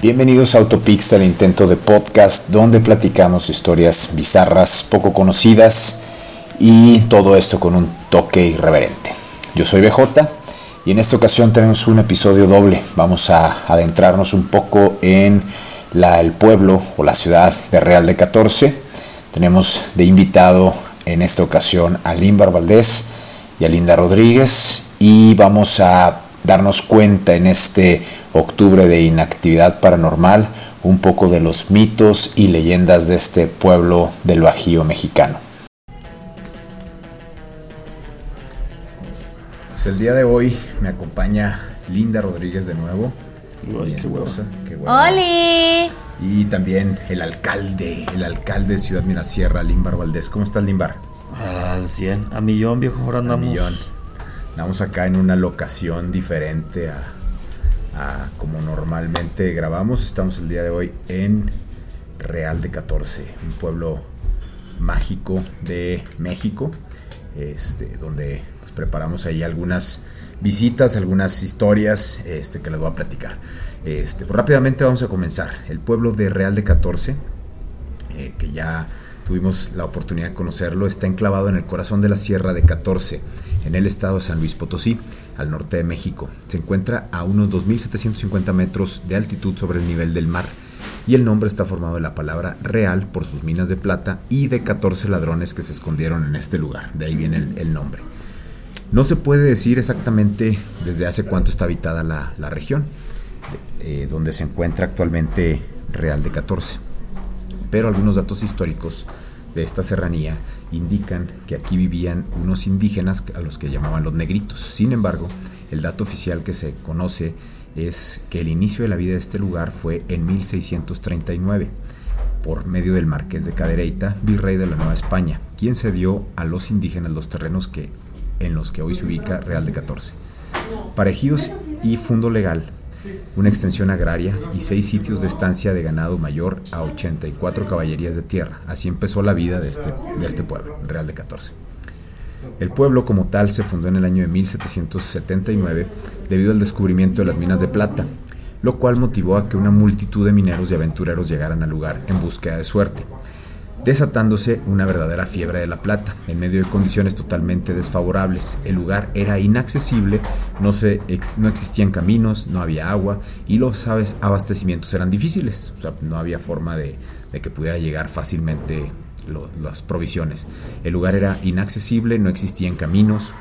Bienvenidos a Autopix, el intento de podcast donde platicamos historias bizarras, poco conocidas y todo esto con un toque irreverente. Yo soy BJ y en esta ocasión tenemos un episodio doble. Vamos a adentrarnos un poco en la, el pueblo o la ciudad de Real de 14. Tenemos de invitado en esta ocasión a Limbar Valdés y a Linda Rodríguez y vamos a darnos cuenta en este octubre de inactividad paranormal un poco de los mitos y leyendas de este pueblo del Bajío mexicano. Pues el día de hoy me acompaña Linda Rodríguez de nuevo. ¡Holi! Y también el alcalde, el alcalde de Ciudad Mirasierra, Limbar Valdés. ¿Cómo estás, Limbar? A 100, a millón, viejo, ahora andamos. A millón. Andamos acá en una locación diferente a, como normalmente grabamos. Estamos el día de hoy en Real de 14, un pueblo mágico de México, este, donde pues, preparamos ahí algunas visitas, algunas historias este, que les voy a platicar. Este, pues, rápidamente vamos a comenzar. El pueblo de Real de 14, eh, que ya tuvimos la oportunidad de conocerlo, está enclavado en el corazón de la Sierra de 14, en el estado de San Luis Potosí, al norte de México. Se encuentra a unos 2.750 metros de altitud sobre el nivel del mar y el nombre está formado de la palabra real por sus minas de plata y de 14 ladrones que se escondieron en este lugar. De ahí viene el, nombre. No se puede decir exactamente desde hace cuánto está habitada la, la región, eh, donde se encuentra actualmente Real de 14. Pero algunos datos históricos de esta serranía indican que aquí vivían unos indígenas a los que llamaban los negritos. Sin embargo, el dato oficial que se conoce es que el inicio de la vida de este lugar fue en 1639 por medio del marqués de Cadereyta, virrey de la Nueva España, quien cedió a los indígenas los terrenos que, en los que hoy se ubica Real de 14. Parejidos y fundo legal, una extensión agraria y seis sitios de estancia de ganado mayor a 84 caballerías de tierra. Así empezó la vida de este, de este pueblo, Real de 14. El pueblo como tal se fundó en el año de 1779 debido al descubrimiento de las minas de plata, lo cual motivó a que una multitud de mineros y aventureros llegaran al lugar en búsqueda de suerte, desatándose una verdadera fiebre de la plata, en medio de condiciones totalmente desfavorables. El lugar era inaccesible, no, se, no existían caminos, no había agua y los abastecimientos eran difíciles, o sea, no había forma de, que pudiera llegar fácilmente las provisiones. El lugar era inaccesible, no existían caminos,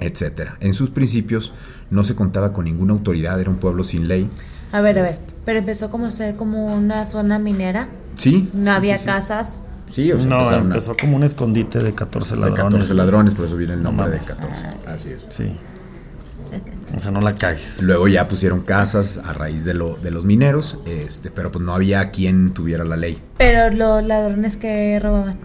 etc. En sus principios no se contaba con ninguna autoridad, era un pueblo sin ley. A ver, a ver, pero empezó como ser como una zona minera. Sí. No sí, había sí, sí. casas. Sí, o sea, no, empezó a, como un escondite de 14 de ladrones. 14 ladrones, por eso viene el nombre No de mames. 14. Así es. Sí. O sea, no la cagues. Luego ya pusieron casas a raíz de, lo, de los mineros, este, pero pues no había quien tuviera la ley. Pero los ladrones que robaban.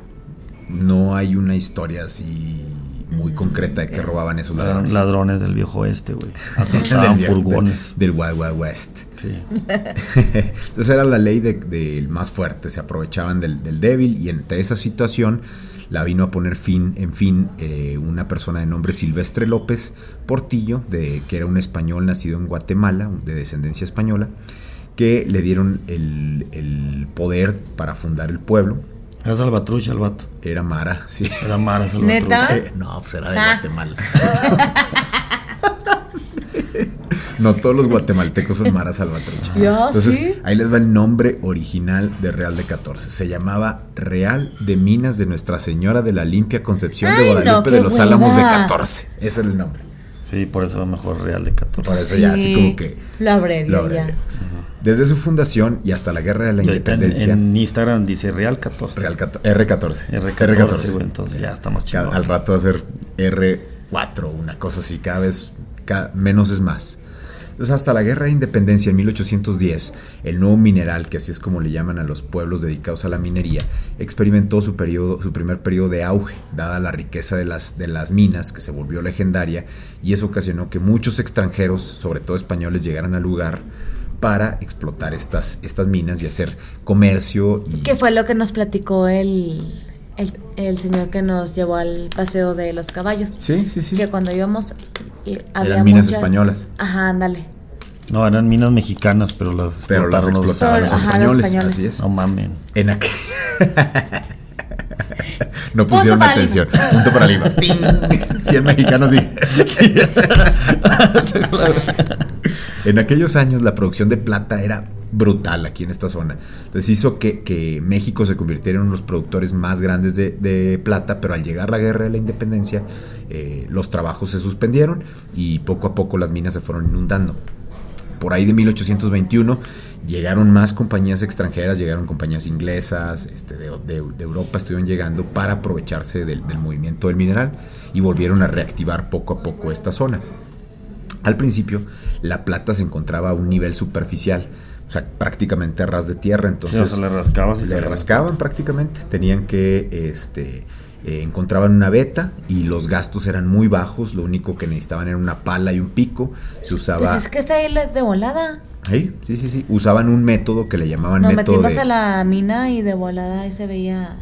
No hay una historia así muy concreta de que robaban esos Eran ladrones. ladrones del viejo oeste, güey. Asaltaban del- furgones. Del Wild Wild West. Sí. Entonces era la ley del de, del más fuerte, se aprovechaban del, del débil y entre esa situación la vino a poner fin, en fin, eh, una persona de nombre Silvestre López Portillo, de, que era un español nacido en Guatemala, de descendencia española, que le dieron el, el poder para fundar el pueblo. Era salvatrucha el vato. Era Mara, sí. Era Mara ¿Neta? salvatrucha. Eh, No, pues era de Ah. Guatemala. No todos los guatemaltecos son Mara Salvatrucha. Ya, Entonces, sí. ahí les va el nombre original de Real de 14. Se llamaba Real de Minas de Nuestra Señora de la Limpia Concepción de Ay, Guadalupe de los Álamos de hueva. 14. Ese era el nombre. Sí, por eso mejor Real de 14. Por eso ya así como que Lo ya. Desde su fundación y hasta la Guerra de la en, Independencia, en Instagram dice Real 14. Real 14, R14. R14, güey, entonces ya está más chido. al rato va a ser R4, una cosa así, cada vez menos es más. Entonces, hasta la Guerra de Independencia en 1810, el nuevo mineral, que así es como le llaman a los pueblos dedicados a la minería, experimentó su, periodo, su primer periodo de auge, dada la riqueza de las, de las minas, que se volvió legendaria, y eso ocasionó que muchos extranjeros, sobre todo españoles, llegaran al lugar para explotar estas, estas minas y hacer comercio. Y, ¿Qué fue lo que nos platicó el, el, el señor que nos llevó al paseo de los caballos? Sí, sí, sí. Que cuando íbamos había Eran minas españolas. Ajá, ándale. No, eran minas mexicanas, pero las Pero las explotaron los- explotaban los Ajá, los españoles, españoles. así es. No mamen. En aquel. no pusieron atención. Punto para Lima. ¡Ting! 100 mexicanos. dije. en aquellos años la producción de plata era brutal aquí en esta zona. Entonces hizo que, que México se convirtiera en uno de los productores más grandes de, de plata, pero al llegar la guerra de la independencia, eh, los trabajos se suspendieron y poco a poco las minas se fueron inundando por ahí de 1821 llegaron más compañías extranjeras, llegaron compañías inglesas, este, de, de- de Europa estuvieron llegando para aprovecharse del, del movimiento del mineral y volvieron a reactivar poco a poco esta zona. Al principio, la plata se encontraba a un nivel superficial, o sea, prácticamente a ras de tierra, Sí, entonces o sea, le rascabas y le se rascaban prácticamente, tenían que, este, eh, encontraban una veta y los gastos eran muy bajos, lo único que necesitaban era una pala y un pico, se usaba... Pues es que esa isla es de volada. Sí, sí, sí, sí. Usaban un método que le llamaban Nos método metimos de- a la mina y de volada ahí se veía.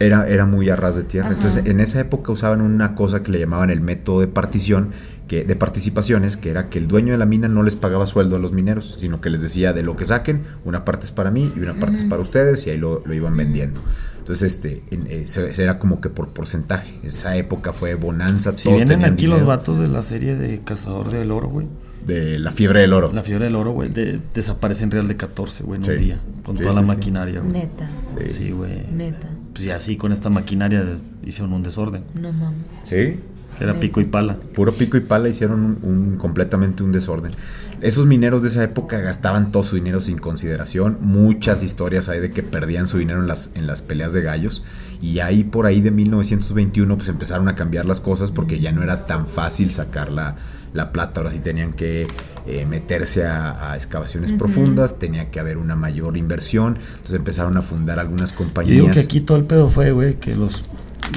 era, era muy a ras de tierra. Ajá. Entonces, en esa época usaban una cosa que le llamaban el método de partición, que, de participaciones, que era que el dueño de la mina no les pagaba sueldo a los mineros, sino que les decía de lo que saquen, una parte es para mí y una parte es para ustedes, y ahí lo, lo iban vendiendo. Entonces, este, en- eh, era como que por porcentaje. Esa época fue bonanza. Si todos vienen aquí los dinero. vatos de la serie de Cazador del Oro, güey. De la fiebre del oro. La fiebre del oro, güey, de- desaparece en Real de 14, güey, en Sí. un día. Con Sí, toda sí, la sí. maquinaria, güey. Neta. Sí. Sí, güey. Neta. Pues y así con esta maquinaria hicieron un desorden. No mames. Sí, era pico y pala. puro pico y pala hicieron un, un- completamente un desorden. Esos mineros de esa época gastaban todo su dinero sin consideración. Muchas historias hay de que perdían su dinero en las, en las peleas de gallos. Y ahí por ahí de 1921 pues empezaron a cambiar las cosas porque ya no era tan fácil sacar la, la plata. Ahora sí tenían que eh, meterse a, a excavaciones profundas, tenía que haber una mayor inversión. Entonces empezaron a fundar algunas Yo compañías. digo que aquí todo el pedo fue, güey, que los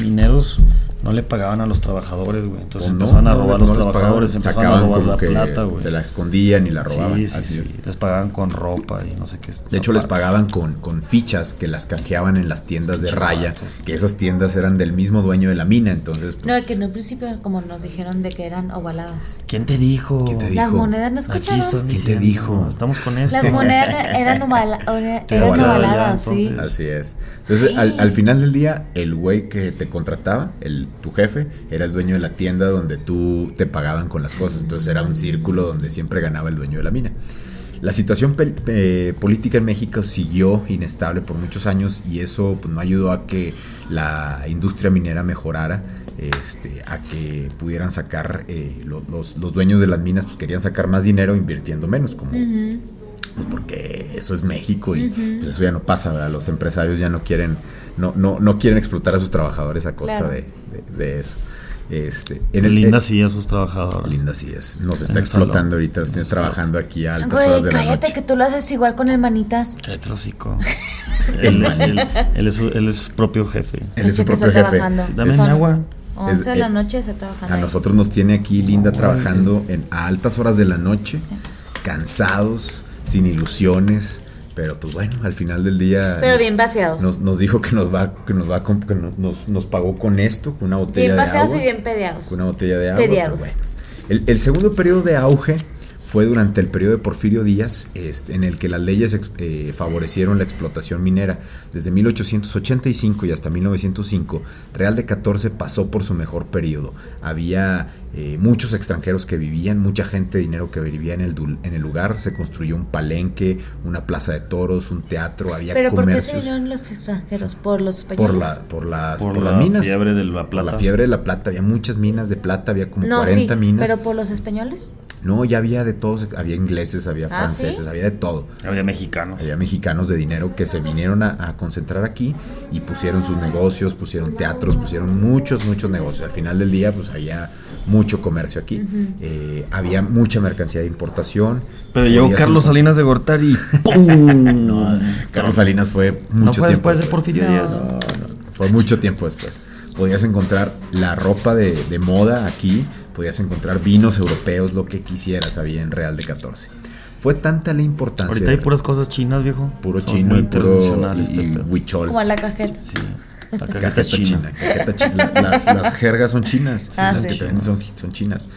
mineros no le pagaban a los trabajadores, güey. Entonces Pues no, empezaban a robar no los les trabajadores, pagaban, empezaban a sacaban robar como la que plata, güey. Se la escondían y la robaban. Sí, sí, así. sí. Les pagaban con ropa y no sé qué. De hecho, les pagaban con, con fichas que las canjeaban en las tiendas de raya, que esas tiendas eran del mismo dueño de la mina, entonces pues, No, que en un principio, como nos dijeron, de que eran ovaladas. ¿Quién te dijo? ¿Quién te Las dijo? monedas no escucharon. ¿Quién te dijo? Estamos con esto. Las monedas eran, ovala- eran ya, ovaladas, sí. así es. Entonces, Sí. al, al final del día, el güey que te contrataba, el, tu jefe, era el dueño de la tienda donde tú te pagaban con las cosas. Entonces era un círculo donde siempre ganaba el dueño de la mina. La situación eh, política en México siguió inestable por muchos años y eso pues, no ayudó a que la industria minera mejorara, este, a que pudieran sacar, eh, lo- los, los dueños de las minas pues, querían sacar más dinero invirtiendo menos, como, pues porque eso es México y pues eso ya no pasa, ¿verdad? Los empresarios ya no quieren, no, no, no quieren explotar a sus trabajadores a costa Claro. de, de- de eso. Este, en el- Linda eh, sí a sus trabajadores. Linda sí es. Nos está explotando salón. ahorita, los tienes Sí. trabajando aquí a altas Güey, horas de la cállate noche. que tú lo haces igual con el manitas. Cállate hocico. él, es, él- él es su, él es su propio jefe. Él es su está propio jefe. Sí, dame Es- mi agua. 11 de Es- la eh, noche está trabajando. A nosotros nos tiene aquí Linda trabajando en, a altas horas de la noche, cansados, sin ilusiones, pero pues bueno, al final del día Pero nos, bien vaciados. nos, nos dijo que nos va, que nos va que nos- nos, pagó con esto, con una botella Bien de vaciados agua. y bien pedeados. Con una botella de agua. Bueno. El, el segundo periodo de auge fue durante el periodo de Porfirio Díaz, este, en el que las leyes ex- eh, favorecieron la explotación minera. Desde 1885 y hasta 1905, Real de 14 pasó por su mejor periodo. Había eh, muchos extranjeros que vivían, mucha gente de dinero que vivía en el, dul- en el lugar. Se construyó un palenque, una plaza de toros, un teatro, había Pero ¿por qué se vinieron los extranjeros? ¿Por los españoles? por, la, por, las, Por por la las minas. fiebre de la Por plata. la fiebre de la plata. Había muchas minas de plata, había como No, 40 sí, minas. pero por los españoles. No, ya había de todos, había ingleses, había ¿Ah, franceses, sí? había de todo. Había mexicanos. Había mexicanos de dinero que se vinieron a, a concentrar aquí y pusieron sus negocios, pusieron teatros, pusieron muchos, muchos negocios. Al final del día, pues había mucho comercio aquí. Eh, había mucha mercancía de importación. Pero llegó Carlos Salinas de Gortari. ¡Pum! No, Carlos Salinas fue mucho ¿No fue tiempo después de Porfirio Díaz? No, no, fue mucho tiempo después. Podías encontrar la ropa de, de moda aquí, podías encontrar vinos europeos, lo que quisieras había en Real de 14. Fue tanta la importancia. Ahorita hay puras cosas chinas, viejo. puro Somos chino muy y puro internacional este y huichol. Como a la cajeta. Sí. La cajeta Cajeta china. china. cajeta china. La- Las, las jergas son chinas. Ah, las sí. que te venden son, son chinas.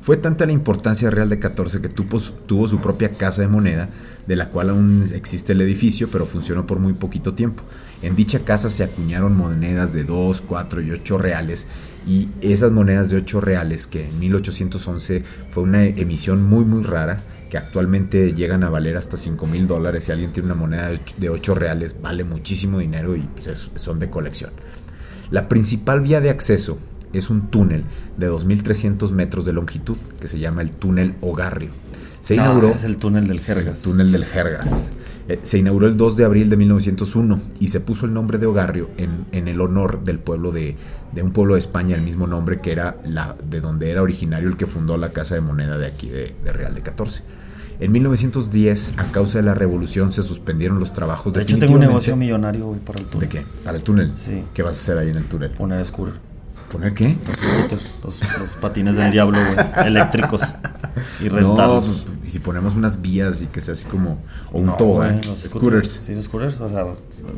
Fue tanta la importancia real de 14 que tuvo, su- tuvo su propia casa de moneda, de la cual aún existe el edificio, pero funcionó por muy poquito tiempo. En dicha casa se acuñaron monedas de 2, 4 y 8 reales, y esas monedas de 8 reales, que en 1811 fue una emisión muy muy rara, que actualmente llegan a valer hasta 5 mil dólares. Si alguien tiene una moneda de ocho- de 8 reales, vale muchísimo dinero y pues, es- son de colección. La principal vía de acceso es un túnel de 2.300 metros de longitud que se llama el túnel Ogarrio. Se No, inauguró es el túnel del Jergas. el túnel del Jergas. Eh, se inauguró el 2 de abril de 1901 y se puso el nombre de Ogarrio en, en el honor del pueblo de, de un pueblo de España, el mismo nombre que era la de donde era originario el que fundó la casa de moneda de aquí de, de Real de 14. En 1910, a causa de la revolución, se suspendieron los trabajos De hecho, tengo un negocio millonario, güey, para el túnel. ¿De qué? ¿Para el túnel? Sí. ¿Qué vas a hacer ahí en el túnel? Poner scooter. ¿Poner qué? Los scooters, los, los patines del diablo, güey. Eléctricos. Y No, rentarlos. pues, y si ponemos unas vías y que sea así como. O un No, tobogán. Scooters. Sí, los scooters. O sea,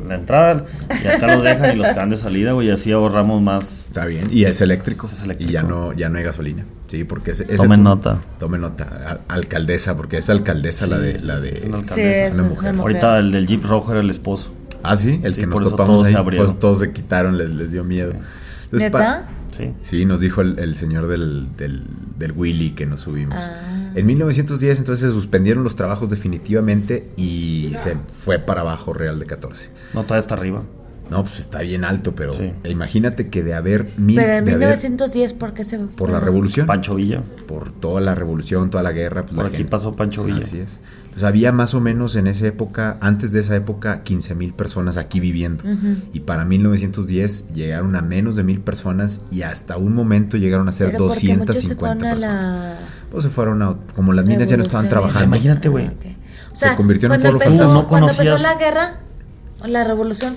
la entrada y acá los dejan y los que van de salida, güey. Y así ahorramos más. Está bien. Y es eléctrico. Es eléctrico. Y ya no, ya no hay gasolina. Sí, porque ese. ese Tomen nota. Tomen nota. A- alcaldesa, porque es alcaldesa la de. Sí, la de es una Sí, alcaldesa. es una una mujer. mujer. Ahorita el del Jeep rojo era el esposo. Ah, sí, el Sí, que nos topamos todos se ahí. abrieron. Pues todos se quitaron, les, les dio miedo. Entonces, ¿Neta? Sí. Sí, nos dijo el, el señor del, del, del Willy que nos subimos. Ah. En 1910 entonces se suspendieron los trabajos definitivamente y se fue para abajo Real de 14. No, todavía está arriba. No, pues está bien alto, pero Sí. imagínate que de haber mil... Pero en de haber- 1910, ¿por qué se por la revolución, Pancho Villa. por toda la revolución, toda la guerra. pues, Por la aquí gente- pasó Pancho Villa. Así es. Entonces había más o menos en esa época, antes de esa época, 15 mil personas aquí viviendo. Y para 1910 llegaron a menos de mil personas y hasta un momento llegaron a ser Pero porque muchos se 250 fueron a personas. la Pues se fueron a, como las minas ya no estaban trabajando. Imagínate, güey. Ah. O sea, convirtió en un pueblo empezó, fantasma. No Cuando empezó la guerra, la revolución,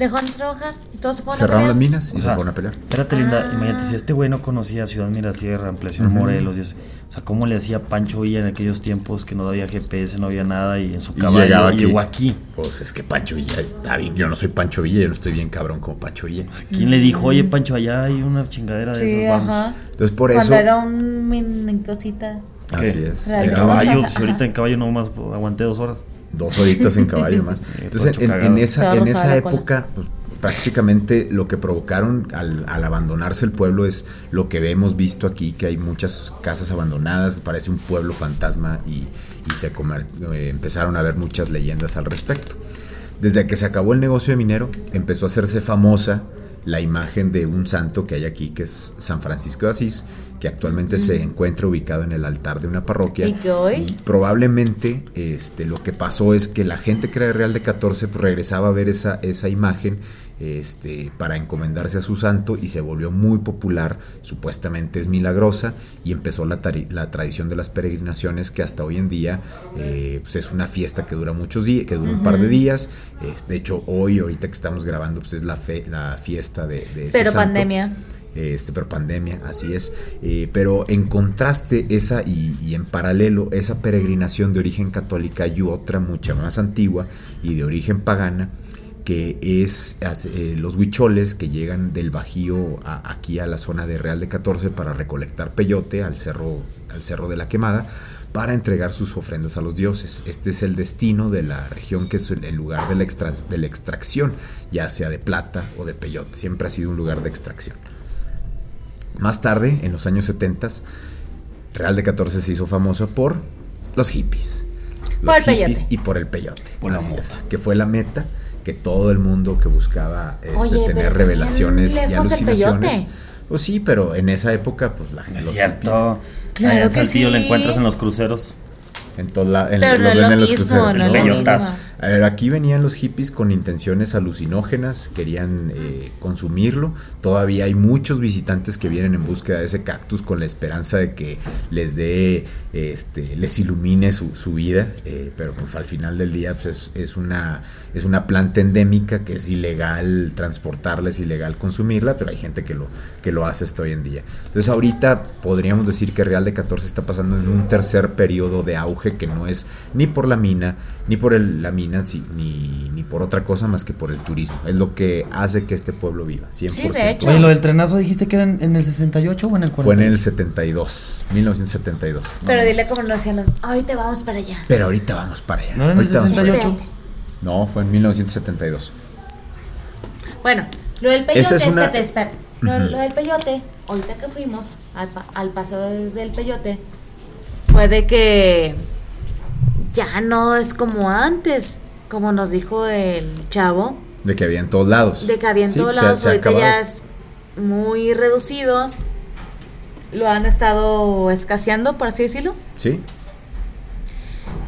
dejó de trabajar y todos se fueron Cerraron a las minas y O se sea, fueron a pelear. Espérate, linda. Ah. Imagínate, si este güey no conocía Ciudad Mirasierra, Ampliación Morelos, y así, o sea, ¿cómo le hacía Pancho Villa en aquellos tiempos que no había GPS, no había nada y en su Y caballo llegaba aquí. llegó aquí? Pues es que Pancho Villa está bien. Yo no soy Pancho Villa, yo no estoy bien cabrón como Pancho Villa. ¿Quién le dijo, oye, Pancho, allá hay una chingadera de Sí, esas, vamos? ajá. Entonces por Cuando eso. era un cosita. Así es. En caballo, pues ahorita en caballo nomás aguanté dos horas. Dos horitas en caballo más. Entonces, en, esa, en esa época, pues, prácticamente lo que provocaron al, al abandonarse el pueblo es lo que hemos visto aquí, que hay muchas casas abandonadas, que parece un pueblo fantasma y, y se comer- eh, empezaron a ver muchas leyendas al respecto. Desde que se acabó el negocio de minero, empezó a hacerse famosa la imagen de un santo que hay aquí, que es San Francisco de Asís, que actualmente se encuentra ubicado en el altar de una parroquia. ¿Y que hoy? Y probablemente este, lo que pasó es que la gente que era de Real de 14 pues, regresaba a ver esa, esa imagen este, para encomendarse a su santo y se volvió muy popular, supuestamente es milagrosa, y empezó la, tradición de las peregrinaciones que hasta hoy en día eh, pues, es una fiesta que dura muchos días, que dura un par de días. De hecho, hoy, ahorita que estamos grabando, pues es la, fe, la fiesta de, de ese Pero santo. pandemia. Este, pero pandemia, así es. Eh, pero en contraste, esa y, y en paralelo, esa peregrinación de origen católica y otra mucha más antigua y de origen pagana, que es eh, los huicholes que llegan del Bajío a- aquí a la zona de Real de 14 para recolectar peyote al cerro, al cerro de la quemada para entregar sus ofrendas a los dioses. Este es el destino de la región que es el lugar de la, extra- de la extracción, ya sea de plata o de peyote. Siempre ha sido un lugar de extracción. Más tarde, en los años 70, Real de 14 se hizo famoso por los hippies. Los Por el peyote. hippies y por el peyote. Por así es, que fue la meta que todo el mundo que buscaba este, Oye, tener revelaciones y el alucinaciones. Pues sí, pero en esa época, pues la gente. Es los cierto. Claro que Saltillo sí. lo encuentras en los cruceros. En todos lados. En, Pero ven lo en los mismo, cruceros. no lo mismo. A ver, aquí venían los hippies con intenciones alucinógenas, querían eh, consumirlo. Todavía hay muchos visitantes que vienen en búsqueda de ese cactus con la esperanza de que les dé, este, les ilumine su, su vida. eh, pero pues al final del día pues, es, es una, es una planta endémica que es ilegal transportarla, es ilegal consumirla, pero hay gente que lo, que lo hace hasta hoy en día. Entonces ahorita podríamos decir que Real de 14 está pasando en un tercer periodo de auge que no es ni por la mina, ni por el, la mina si- ni, ni por otra cosa más que por el turismo. Es lo que hace que este pueblo viva, 100%. de hecho. Oye, lo del trenazo dijiste que era en, en el 68 o en el 40. Fue en el 72, 1972. Pero dile como nos decían los, ahorita vamos para allá. Pero ahorita vamos para allá. ¿No era en el Ahorita vamos para allá. 68? Espérate. No, fue en 1972. Bueno, lo del peyote, Esa es una- espérate, espérate. Lo, lo del peyote, ahorita que fuimos al, pa- al paseo de- del peyote, fue de que ya no es como antes, como nos dijo el chavo, De que había en todos lados. de que había en Sí, todos se- lados, se ha ahorita acabado. ya es muy reducido. Lo han estado escaseando, por así decirlo. Sí.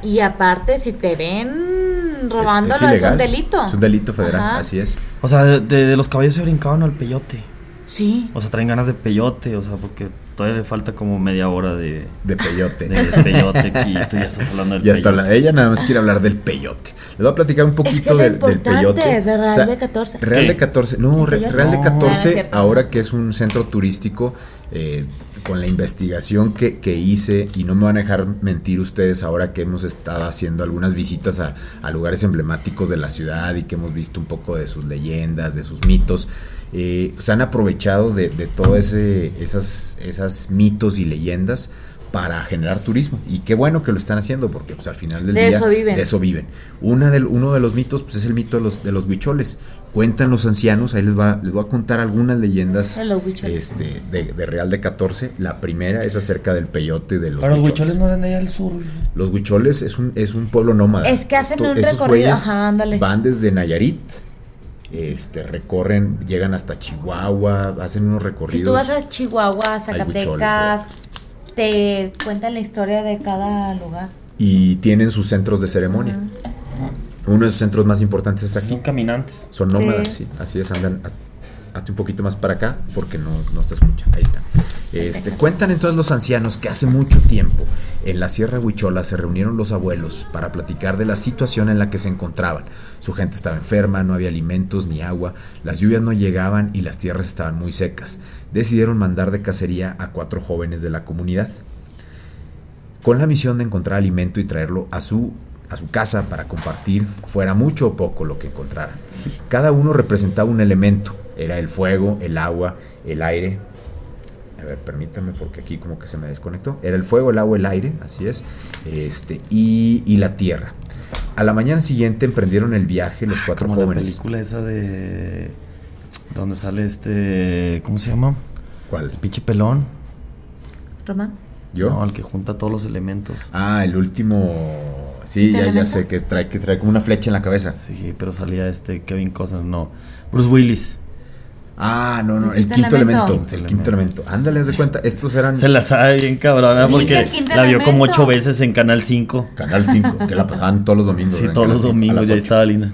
Y aparte, si te ven robándolo, es, ilegal. un delito. Es un delito federal, Ajá. así es. O sea, de, de- los caballos se brincaban al peyote. Sí. O sea, traen ganas de peyote, o sea, porque todavía le falta como media hora de, De peyote. de peyote aquí. Tú ya estás hablando del Ya está, peyote. la- ella nada más quiere hablar del peyote. Les voy a platicar un poquito Es que del, del peyote. de Real de 14. Real ¿Qué? de 14, no. Real de No. 14, Ah, es cierto. ahora que es un centro turístico, eh, con la investigación que, que hice, y no me van a dejar mentir ustedes ahora que hemos estado haciendo algunas visitas a, a lugares emblemáticos de la ciudad y que hemos visto un poco de sus leyendas, de sus mitos. eh, se han aprovechado de, de todo ese, esas, esas mitos y leyendas para generar turismo. Y qué bueno que lo están haciendo, porque pues al final del De día eso viven. de eso viven. Una del, uno de los mitos pues, es el mito de los, de los huicholes. Cuentan los ancianos, ahí les, va, les voy a contar algunas leyendas este, de, de Real de 14. La primera es acerca del peyote de los Pero los huicholes. no eran de allá al sur. Los huicholes es un, es un pueblo nómada. Es que hacen un esos recorrido, ajá, ándale. Van desde Nayarit, este, recorren, llegan hasta Chihuahua, hacen unos recorridos. Si tú vas a Chihuahua, Zacatecas, te cuentan la historia de cada lugar. y tienen sus centros de ceremonia. Uno de sus centros más importantes es aquí. Son caminantes. Son nómadas, Sí. sí. Así es, andan hazte un poquito más para acá porque no, no se escucha. Ahí está. Este, cuentan entonces los ancianos que hace mucho tiempo en la Sierra Huichola se reunieron los abuelos para platicar de la situación en la que se encontraban. Su gente estaba enferma, no había alimentos ni agua, las lluvias no llegaban y las tierras estaban muy secas. Decidieron mandar de cacería a cuatro jóvenes de la comunidad con la misión de encontrar alimento y traerlo a su, a su casa para compartir, fuera mucho o poco lo que encontraran. Cada uno representaba un elemento, era el fuego, el agua, el aire. A ver, permítame porque aquí como que se me desconectó. Era el fuego, el agua, el aire, así es, este, y, y la tierra. A la mañana siguiente emprendieron el viaje los cuatro Como la jóvenes. película esa de. Donde sale este. ¿Cómo se llama? ¿Cuál? El pinche pelón. Román. ¿Yo? No, el que junta todos los elementos. Ah, el último. Sí, ¿Quinto ya, ya sé que trae, que trae como una flecha en la cabeza. Sí, pero salía este Kevin Costner, no. Bruce Willis. Ah, no, no, El el quinto elemento. elemento. El quinto elemento. Ándale, haz de cuenta. Estos eran Se la sabe bien cabrona porque la vio como ocho veces en Canal 5. Canal 5, que la pasaban todos los domingos. Sí, todos Canal los 5, a domingos ya 8. estaba linda.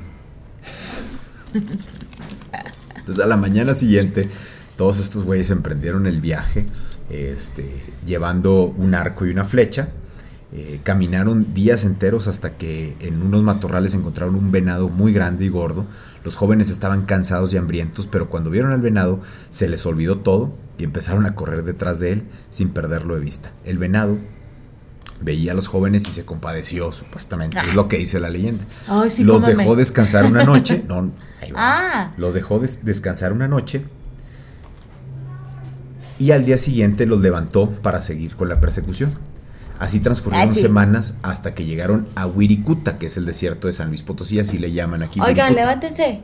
Entonces, a la mañana siguiente, todos estos güeyes emprendieron el viaje, este, llevando un arco y una flecha. Eh, caminaron días enteros hasta que en unos matorrales encontraron un venado muy grande y gordo. Los jóvenes estaban cansados y hambrientos, pero cuando vieron al venado se les olvidó todo y empezaron a correr detrás de él sin perderlo de vista. El venado veía a los jóvenes y se compadeció, supuestamente. Es lo que dice la leyenda. Ay, sí, los dejó descansar una noche. No, ahí va. Ah. Los dejó des- descansar una noche. Y al día siguiente los levantó para seguir con la persecución. Así transcurrieron Ah, semanas hasta que llegaron a Wirikuta, que es el desierto de San Luis Potosí, así le llaman aquí. Oigan, Wirikuta. levántense.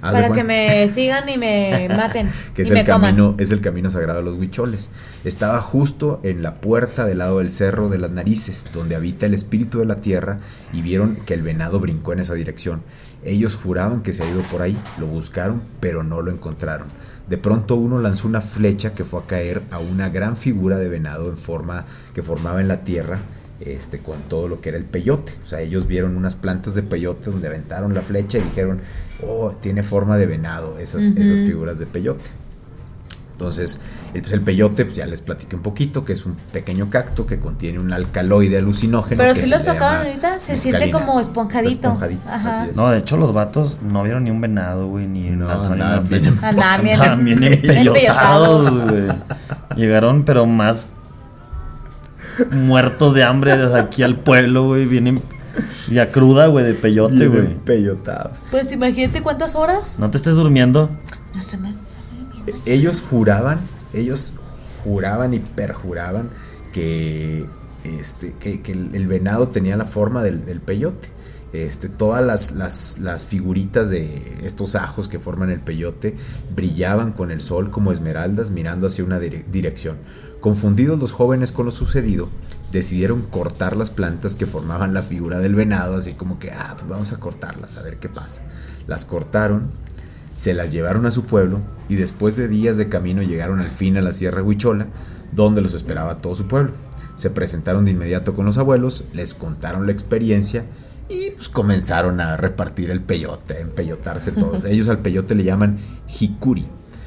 Para que me sigan y me maten. que es y me el coman. camino, es el camino sagrado de los huicholes. Estaba justo en la puerta del lado del cerro de las narices, donde habita el espíritu de la tierra, y vieron que el venado brincó en esa dirección. Ellos juraban que se ha ido por ahí, lo buscaron, pero no lo encontraron. De pronto uno lanzó una flecha que fue a caer a una gran figura de venado en forma que formaba en la tierra. Este, con todo lo que era el peyote. O sea, ellos vieron unas plantas de peyote donde aventaron la flecha y dijeron, oh, tiene forma de venado, esas, esas figuras de peyote. Entonces, el, pues el peyote, pues ya les platiqué un poquito, que es un pequeño cacto que contiene un alcaloide alucinógeno. Pero que si se lo llama ahorita, se mescalina. siente como Está esponjadito. esponjadito, Ajá. así es. No, de hecho los vatos no vieron ni un venado, güey, ni No, andaban flecha. bien- empellotados, güey. Llegaron, pero más muertos de hambre desde aquí al pueblo, güey. Vienen. Ya cruda, güey, de peyote, güey. empellotados. Pues imagínate cuántas horas. No te estés durmiendo. No se me- ellos juraban, ellos juraban y perjuraban que, este, que, el, venado tenía la forma del, del peyote. Este, todas las, las, las figuritas de estos ajos que forman el peyote brillaban con el sol como esmeraldas mirando hacia una dire- dirección. Confundidos los jóvenes con lo sucedido, decidieron cortar las plantas que formaban la figura del venado, así como que, ah, pues vamos a cortarlas, a ver qué pasa. Las cortaron, se las llevaron a su pueblo y después de días de camino llegaron al fin a la Sierra Huichola, donde los esperaba todo su pueblo. Se presentaron de inmediato con los abuelos, les contaron la experiencia y pues comenzaron a repartir el peyote, a empellotarse todos. Ellos al peyote le llaman jicuri.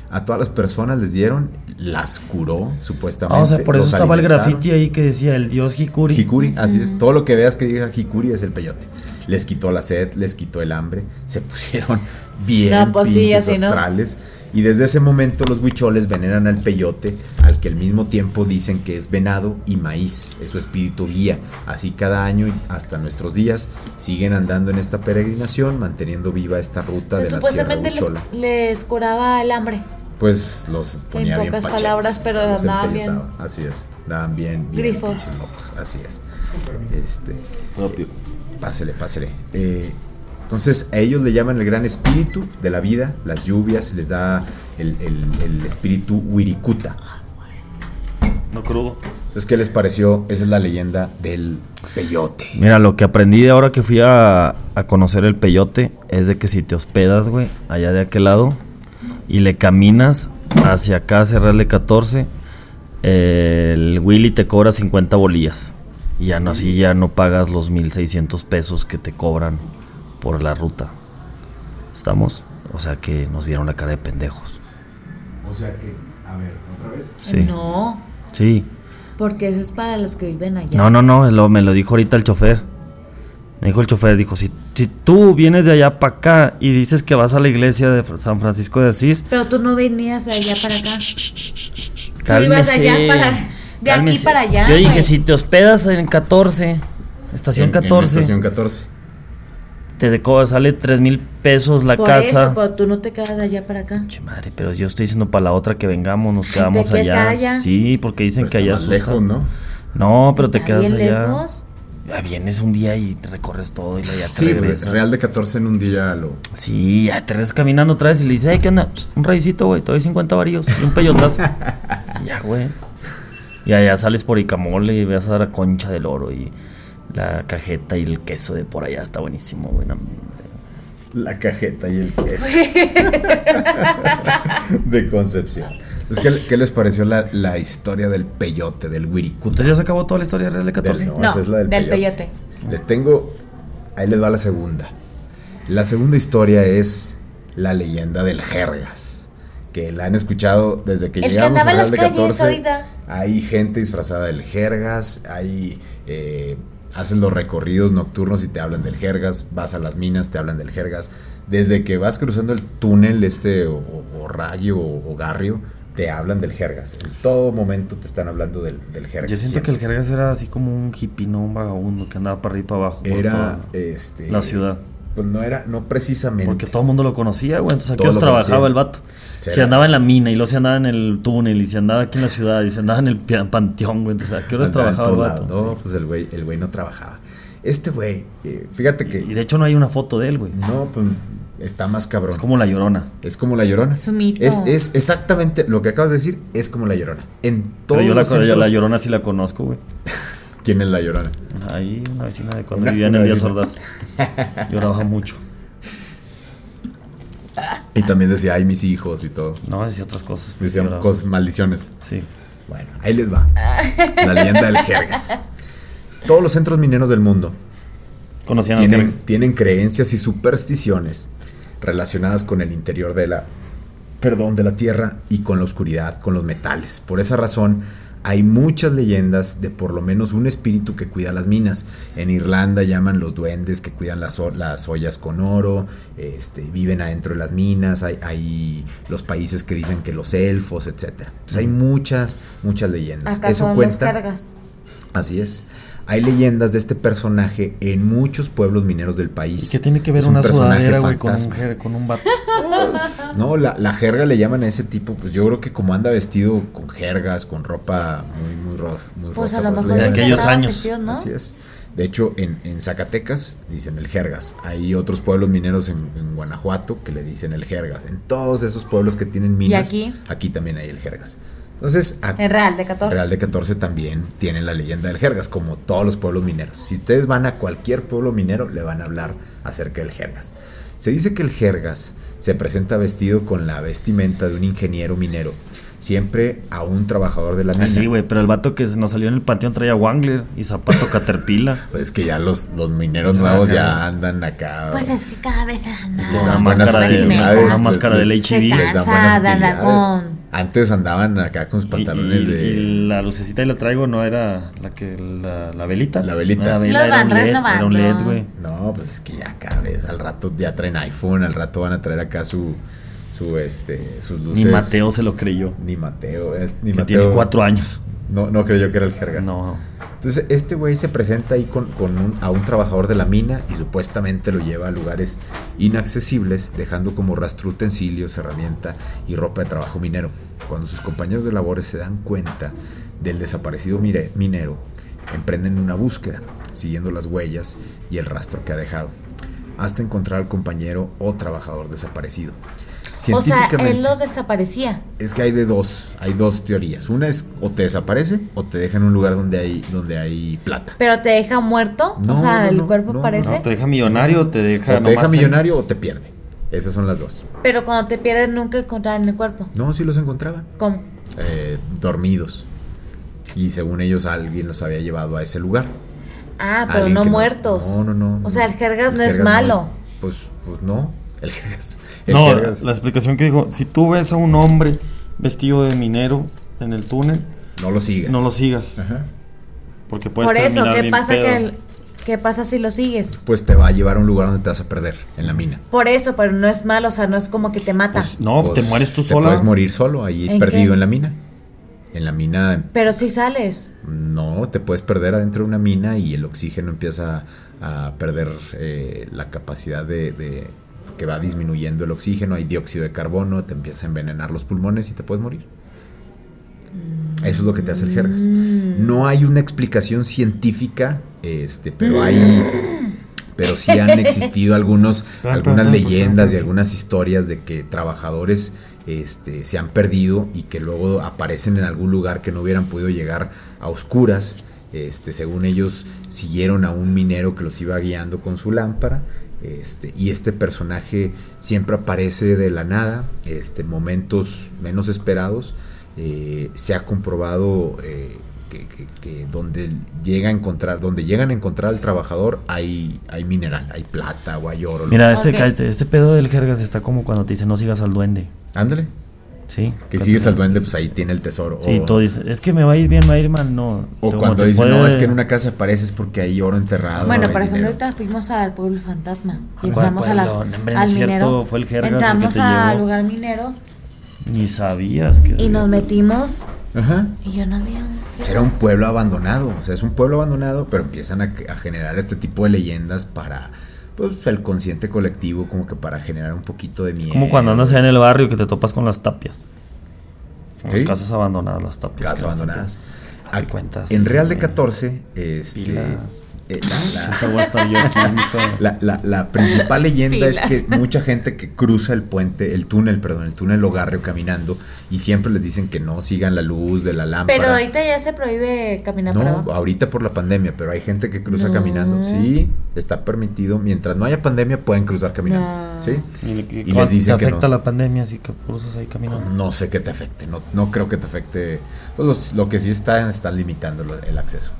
A todas las personas les dieron, las curó supuestamente. Ah, o sea, por eso estaba el grafiti ahí que decía el dios Hikuri. Hikuri, así es. Todo lo que veas que diga Hikuri es el peyote. Les quitó la sed, les quitó el hambre, se pusieron bien No, pues sí, así, ¿no? astrales. Y desde ese momento los huicholes veneran al peyote, al que al mismo tiempo dicen que es venado y maíz, es su espíritu guía. Así cada año y hasta nuestros días siguen andando en esta peregrinación, manteniendo viva esta ruta Que de la Sierra supuestamente les, Huichola. les curaba el hambre. Pues los ponía En bien pocas pachecos, palabras, pero andaban bien. Así es, daban bien, bien Grifos. locos, así es. Este, Pásele, pásele. Eh, entonces a ellos le llaman el gran espíritu de la vida, las lluvias, les da el, el- el espíritu Wirikuta. No crudo. Entonces, ¿qué les pareció? Esa es la leyenda del peyote. Mira, lo que aprendí de ahora que fui a, a conocer el peyote es de que si te hospedas, güey, allá de aquel lado y le caminas hacia acá, hacia Real de 14, eh, el Willy te cobra 50 bolillas. Y ya no, así ya no pagas los 1600 pesos que te cobran por la ruta. ¿Estamos? O sea que nos vieron la cara de pendejos. O sea que, a ver, otra vez. Sí. No, Sí. porque eso es para los que viven allá. No, no, no, lo- me lo dijo ahorita el chofer. Me dijo el chofer, dijo, si, si tú vienes de allá para acá y dices que vas a la iglesia de San Francisco de Asís, Pero tú no venías de allá para acá. Tú ibas cálmese, allá para. De aquí cálmese. para allá. Yo dije, si te hospedas en 14, estación En- en 14, estación 14. Te sale 3 mil pesos la Por casa. eso, pero tú no te quedas de allá para acá. Che, madre, pero yo estoy diciendo para la otra que vengamos, nos quedamos ¿te allá. allá? Sí, porque dicen Pero que está allá más asusta. lejos, ¿no? No, pero te quedas bien allá. lejos. Ya vienes un día y te recorres todo y ya te Sí, regresas. Real de 14 en un día lo. Sí, ya te regresas caminando otra vez y le dices, "Hey, ¿qué onda? Pues, un raicito, güey, te doy 50 varillos y un peyotazo. Y ya, güey. Y allá sales por Icamole y vas a dar a Concha del Oro y la cajeta y el queso de por allá está buenísimo, güey. no. La cajeta y el queso. de Concepción. Entonces, ¿qué, qué les pareció la, la historia del peyote, del Wirikuta? Entonces ya se acabó toda la historia real de 14. Del- No, esa es la del, del peyote. Les tengo. Ahí les va la segunda. La segunda historia es la leyenda del Jergas. Que la han escuchado desde que El que llegamos a andaba en Real de las calles 14. ahorita. Hay gente disfrazada del Jergas. Hay. eh, hacen los recorridos nocturnos y te hablan del Jergas. Vas a las minas, te hablan del Jergas. Desde que vas cruzando el túnel, este, o, o, o rayo o, o garrio, te hablan del Jergas. En todo momento te están hablando del, del Jergas. Yo siento siempre. que el Jergas era así como un hippie, no un vagabundo que andaba para arriba y para abajo. por era toda este la ciudad. Pues no era no precisamente Porque todo el mundo lo conocía, güey. Entonces aquí Todos os trabajaba el vato. Si andaba en la mina y luego se andaba en el túnel y se andaba aquí en la ciudad y se andaba en el panteón, güey. Entonces, ¿a qué horas trabajaba el vato? No, pues el güey el güey no trabajaba. Este güey, eh, fíjate Y que de hecho no hay una foto de él, güey. no pues está más cabrón. Es como la llorona. Es como la llorona. Es un mito. Es, es exactamente lo que acabas de decir, es como la llorona. En todos Pero yo la, los yo la llorona sí la conozco, güey. ¿Quién es la llorona? Ahí, una vecina de cuando Una- vivía en el vecina. Ordaz. Lloraba mucho. Y también decía, ay, mis hijos y todo. No, decía otras cosas. lloraba. cosas, maldiciones. Sí. Bueno, ahí les va. La leyenda del Jergas. Todos los centros mineros del mundo Conocían tienen, tienen creencias y supersticiones relacionadas con el interior de la perdón de la tierra y con la oscuridad, con los metales. Por esa razón hay muchas leyendas de por lo menos un espíritu que cuida las minas. En Irlanda llaman los duendes que cuidan las, las ollas con oro, este, viven adentro de las minas, hay, hay los países que dicen que los elfos, etc. Entonces hay muchas, muchas leyendas. Acá Eso son cuenta. Así es. Hay leyendas de este personaje en muchos pueblos mineros del país. ¿Y qué tiene que ver Es un una personaje sudadera, güey, con un, con un vato? No, la, la jerga le llaman a ese tipo, pues yo creo que como anda vestido con jergas, con ropa muy, muy, ro- muy Pues rota, a lo pues, mejor de aquellos años. Así es. De hecho, en, en Zacatecas dicen el jergas. Hay otros pueblos mineros en, en Guanajuato que le dicen el jergas. En todos esos pueblos que tienen minas, aquí? aquí también hay el jergas. Entonces, Real de 14. Real de 14 también tienen la leyenda del Jergas, como todos los pueblos mineros. Si ustedes van a cualquier pueblo minero, le van a hablar acerca del Jergas. Se dice que el Jergas se presenta vestido con la vestimenta de un ingeniero minero, siempre a un trabajador de la mina. Ah, sí, güey, pero el vato que nos salió en el panteón traía Wangler y zapato Caterpillar. Pues que ya los, los mineros nuevos ya andan acá. Pues es que cada vez anda. les Una máscara de- una les- máscara del con- Antes andaban acá con sus pantalones y- de. y la lucecita y la traigo no era la que la, la velita. La velita. No era vela, era un LED, era un LED, güey. No, pues es que ya cada vez al rato ya traen iPhone, al rato van a traer acá su, su este, sus luces. Ni Mateo se lo creyó. Ni Mateo, es- ni Que Mateo. tiene cuatro años. No, no creyó que era el Jergas. No. Entonces, este güey se presenta ahí con, con un- a un trabajador de la mina y supuestamente lo lleva a lugares inaccesibles, dejando como rastro utensilios, herramienta y ropa de trabajo minero. Cuando sus compañeros de labores se dan cuenta del desaparecido mire- minero, emprenden una búsqueda, siguiendo las huellas y el rastro que ha dejado, hasta encontrar al compañero o trabajador desaparecido. O sea, él los desaparecía. es que hay de dos, hay dos teorías. Una es o te desaparece o te deja en un lugar donde hay, donde hay plata. Pero te deja muerto. No, o sea, no, el no, cuerpo no, parece. No, te deja millonario o te deja O te deja en- millonario o te pierde. Esas son las dos. Pero cuando te pierdes nunca encontraban el cuerpo. No, sí los encontraban. ¿Cómo? eh, dormidos. Y según ellos alguien los había llevado a ese lugar. Ah, pero no muertos. No, no, no. O sea, el jergas El no es jergas malo. pues, pues no. El jergas. el No, jergas la explicación que dijo, si tú ves a un hombre vestido de minero en el túnel, no lo sigas. no lo sigas. Ajá. Porque puedes Por eso, ¿qué pasa, pedo. que el- ¿qué pasa si lo sigues? Pues te va a llevar a un lugar donde te vas a perder, en la mina. Por eso, pero no es malo, o sea, no es como que te mata. Pues, no, Pues, te mueres tú te sola. puedes morir solo ahí ¿En perdido qué? en la mina. En la mina pero si sales. No, te puedes perder adentro de una mina y el oxígeno empieza a perder eh, la capacidad de, de- que va disminuyendo el oxígeno, hay dióxido de carbono, te empieza a envenenar los pulmones y te puedes morir. Eso es lo que te hace el jergas. No hay una explicación científica, este, pero hay, pero sí han existido algunos, algunas leyendas y algunas historias de que trabajadores este, se han perdido y que luego aparecen en algún lugar que no hubieran podido llegar a oscuras. Este, según ellos, siguieron a un minero que los iba guiando con su lámpara. Este, y este personaje siempre aparece de la nada, este, en momentos menos esperados. Eh, se ha comprobado eh, que, que- que donde llega a encontrar, donde llegan a encontrar al trabajador hay, hay mineral, hay plata o hay oro. Mira, este, Ok. cállate, este pedo del jergas está como cuando te dicen no sigas al duende. Ándale. Sí. Que sigues al duende, pues ahí tiene el tesoro. Sí, o, todo dice, es que me va a ir bien, me va a ir mal, no. o cuando dicen, puede- no, es que en una casa apareces porque hay oro enterrado. bueno, por ejemplo, dinero". ahorita fuimos al pueblo fantasma. Y ¿Cuál entramos a la, hombre, al es cierto, minero. fue el Jergas el que entramos te al llevó. lugar minero Ni sabías que... y nos metimos. Ajá. Y yo no había. Era un pueblo abandonado, o sea, es un pueblo abandonado, pero empiezan a, a generar este tipo de leyendas para pues el consciente colectivo, como que para generar un poquito de miedo. Como cuando andas en el barrio que te topas con las tapias. Son Sí. las casas abandonadas, las tapias. Casas abandonadas. de sí, En Real de güey. 14, este. Eh, la- principal leyenda es que mucha gente que cruza el puente, el túnel, perdón, el túnel Ogarrio caminando y siempre les dicen que no sigan la luz de la lámpara. Pero ahorita ya se prohíbe caminar por no, abajo. ahorita por la pandemia, pero hay gente que cruza No. caminando. Sí, está permitido. Mientras no haya pandemia, pueden cruzar caminando. No. Sí. Y, le- Y ¿cuánto les dicen te que afecta no. la pandemia, así que cruzas ahí caminando. No sé qué te afecte, no, no creo que te afecte. Pues los- lo que sí está, están limitando lo- el acceso.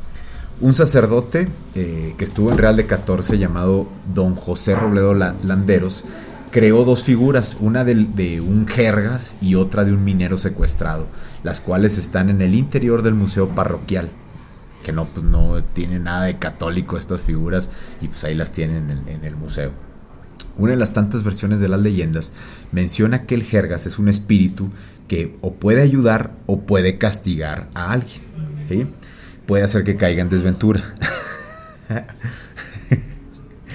Un sacerdote eh, que estuvo en Real de 14 llamado Don José Robledo La- Landeros creó dos figuras, una de, un jergas y otra de un minero secuestrado, las cuales están en el interior del museo parroquial, que no, pues, no tiene nada de católico estas figuras y pues ahí las tienen en- en el museo. Una de las tantas versiones de las leyendas menciona que el Jergas es un espíritu que o puede ayudar o puede castigar a alguien. ¿sí? Puede hacer que caiga en desventura.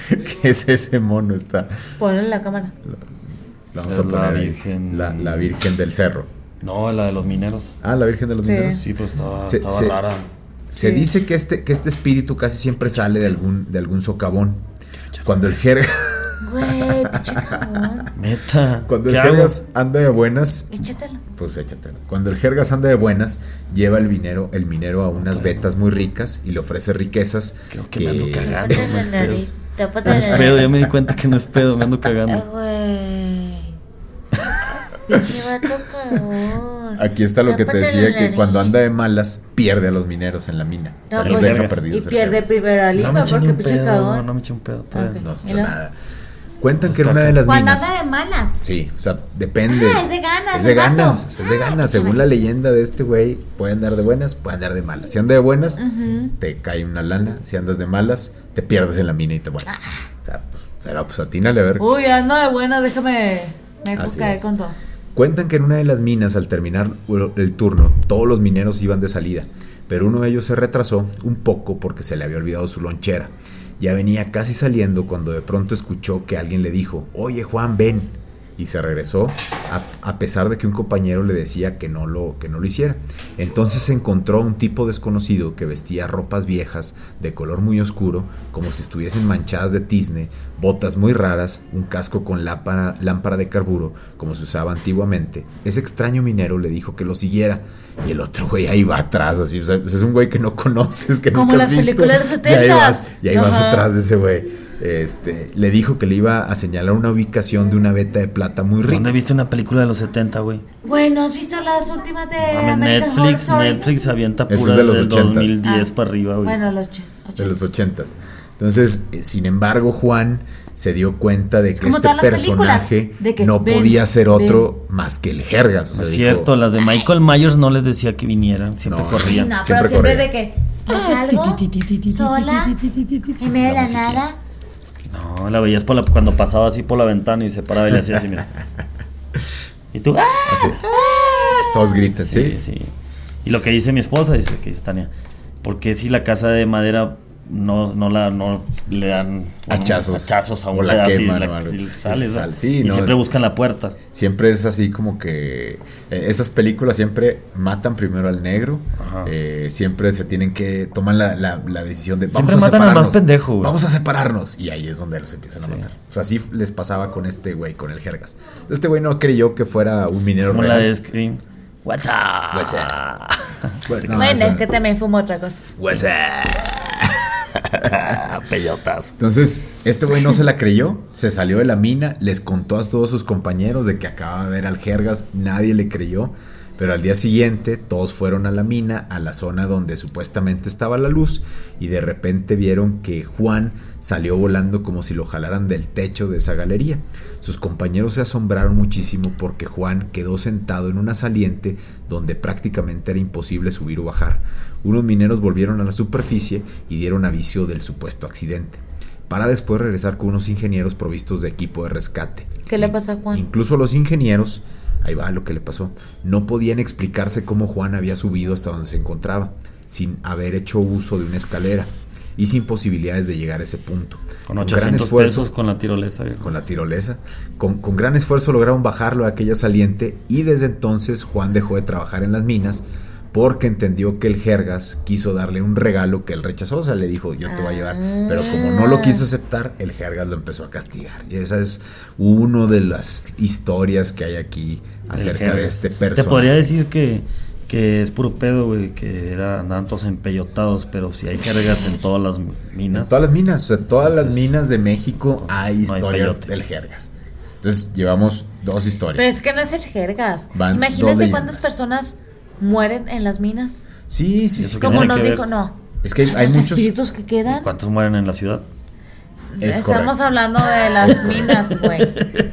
¿Qué es ese mono? Está. Ponle en la cámara. Vamos Es a la poner ahí, Virgen. La, la Virgen del Cerro. No, la de los mineros. Ah, la Virgen de los Sí. Mineros. Sí, pues estaba, Se- estaba se- rara. Se Sí. dice que este, que este espíritu casi siempre sale de algún, de algún socavón. Cuando el jerga, Güey, pinche cabrón. Neta. cuando el jergas anda de buenas, Échatelo. pues échatelo. Cuando el jergas anda de buenas, lleva el minero, el minero a unas vetas muy ricas y le ofrece riquezas. Creo que me ando cagando. Tápate no es pedo. No es pedo, ya me di cuenta que no es pedo, me ando Ah, cagando. güey. Vato cagón. Aquí está lo que te decía, que cuando anda de malas, pierde a los mineros en la mina. No, O sea, los pues, deja vergas. perdidos y pierde jergas. primera No porque pinche cagón. no me eché un pedo todavía. Ok. No, no, nada. Cuentan que en es una de las Cuando minas. anda de malas. Sí, o sea, depende. Ah, es de ganas, Es de el vato. ganas, es de Ah, ganas. Según pinche la leyenda de este güey, puede andar de buenas, puede andar de malas. Si anda de buenas, te cae una lana. Si andas de malas, te pierdes en la mina y te mueres. O sea, pues, pero pues atínale a ver. Uy, ando de buena, déjame. Me dejo Así caer es. con dos. Cuentan que en una de las minas, al terminar el turno, todos los mineros iban de salida, pero uno de ellos se retrasó un poco porque se le había olvidado su lonchera. Ya venía casi saliendo cuando de pronto escuchó que alguien le dijo, oye Juan, ven. Y se regresó a, pesar de que un compañero le decía que no, lo, que no lo hiciera. Entonces se encontró a un tipo desconocido que vestía ropas viejas de color muy oscuro, como si estuviesen manchadas de tizne, botas muy raras, un casco con lámpara de carburo, como se usaba antiguamente. Ese extraño minero le dijo que lo siguiera. Y el otro güey ahí va atrás, así, o sea, es un güey que no conoces, que Como nunca has las visto. películas de los Y ahí 70s. vas, y ahí vas atrás de ese güey. Este, le dijo que le iba a señalar una ubicación de una veta de plata muy rica. ¿Dónde viste una película de los 70, güey? Güey, ¿no has visto las últimas de Horror Netflix, Story? Netflix avienta pura de los del 80s. 2010 Ah, para arriba, güey. Bueno, los och- de los ochentas. ochentas. Entonces, eh, sin embargo, Juan se dio cuenta de que este personaje de que no ven, podía ser otro ven. más que el Jergas. o sea, es dijo, cierto, las de Michael Myers no les decía que vinieran, siempre No. Corrían. no, Siempre pero siempre de que ¿no algo sola en medio de la nada. No, la veías por la- cuando pasaba así por la ventana y se paraba y le hacía así, mira. Y tú, ¡ah! Todos gritan, Sí, ¿sí? sí. Y lo que dice mi esposa, dice que dice Tania, porque si la casa de madera no, no la no le dan Hachazos. hachazos a O un la pedazo y la- o sale, sale. Sí, y no. siempre buscan la puerta. Siempre es así como que eh, esas películas siempre matan primero al negro. Eh, siempre se tienen que tomar la, la- la decisión de vamos Siempre a matan al más separarnos. pendejo, güey. Vamos a separarnos. Y ahí es donde los empiezan Sí. a matar. O sea, así les pasaba con este güey, con el Jergas. Este güey no creyó que fuera un minero Como la real. de Scream. What's up? What's up? No, bueno, es que también fumo otra cosa. What's up? Pelotas. Entonces, este güey no se la creyó, se salió de la mina, les contó a todos sus compañeros de que acaba de ver al Jergas, nadie le creyó, pero al día siguiente todos fueron a la mina, a la zona donde supuestamente estaba la luz, y de repente vieron que Juan salió volando como si lo jalaran del techo de esa galería. Sus compañeros se asombraron muchísimo porque Juan quedó sentado en una saliente donde prácticamente era imposible subir o bajar. Unos mineros volvieron a la superficie y dieron aviso del supuesto accidente, para después regresar con unos ingenieros provistos de equipo de rescate. ¿Qué le pasa a Juan? Incluso los ingenieros, ahí va lo que le pasó, no podían explicarse cómo Juan había subido hasta donde se encontraba, sin haber hecho uso de una escalera y sin posibilidades de llegar a ese punto. Con gran 800 esfuerzo- pesos con la tirolesa. viejo. con la tirolesa. Con, con gran esfuerzo lograron bajarlo a aquella saliente y desde entonces Juan dejó de trabajar en las minas porque entendió que el Jergas quiso darle un regalo que él rechazó, o sea, le dijo yo te voy a llevar, pero como no lo quiso aceptar, el Jergas lo empezó a castigar. Y esa es una de las historias que hay aquí acerca de este Te personaje. podría decir que, que es puro pedo, güey, que era, andaban todos empellotados, pero si hay cargas en todas las En minas. todas las minas, o sea, todas las minas de México hay no hay historias del Jergas. Entonces llevamos dos historias. Pero es que no es el jergas. Van Imagínate cuántas personas mueren en las minas. Sí, sí, ¿Y eso sí. Como nos dijo, no. Es que hay, Ay, hay muchos. espíritus que quedan. ¿Cuántos mueren en la ciudad? Es Estamos correcto. hablando de las minas, güey.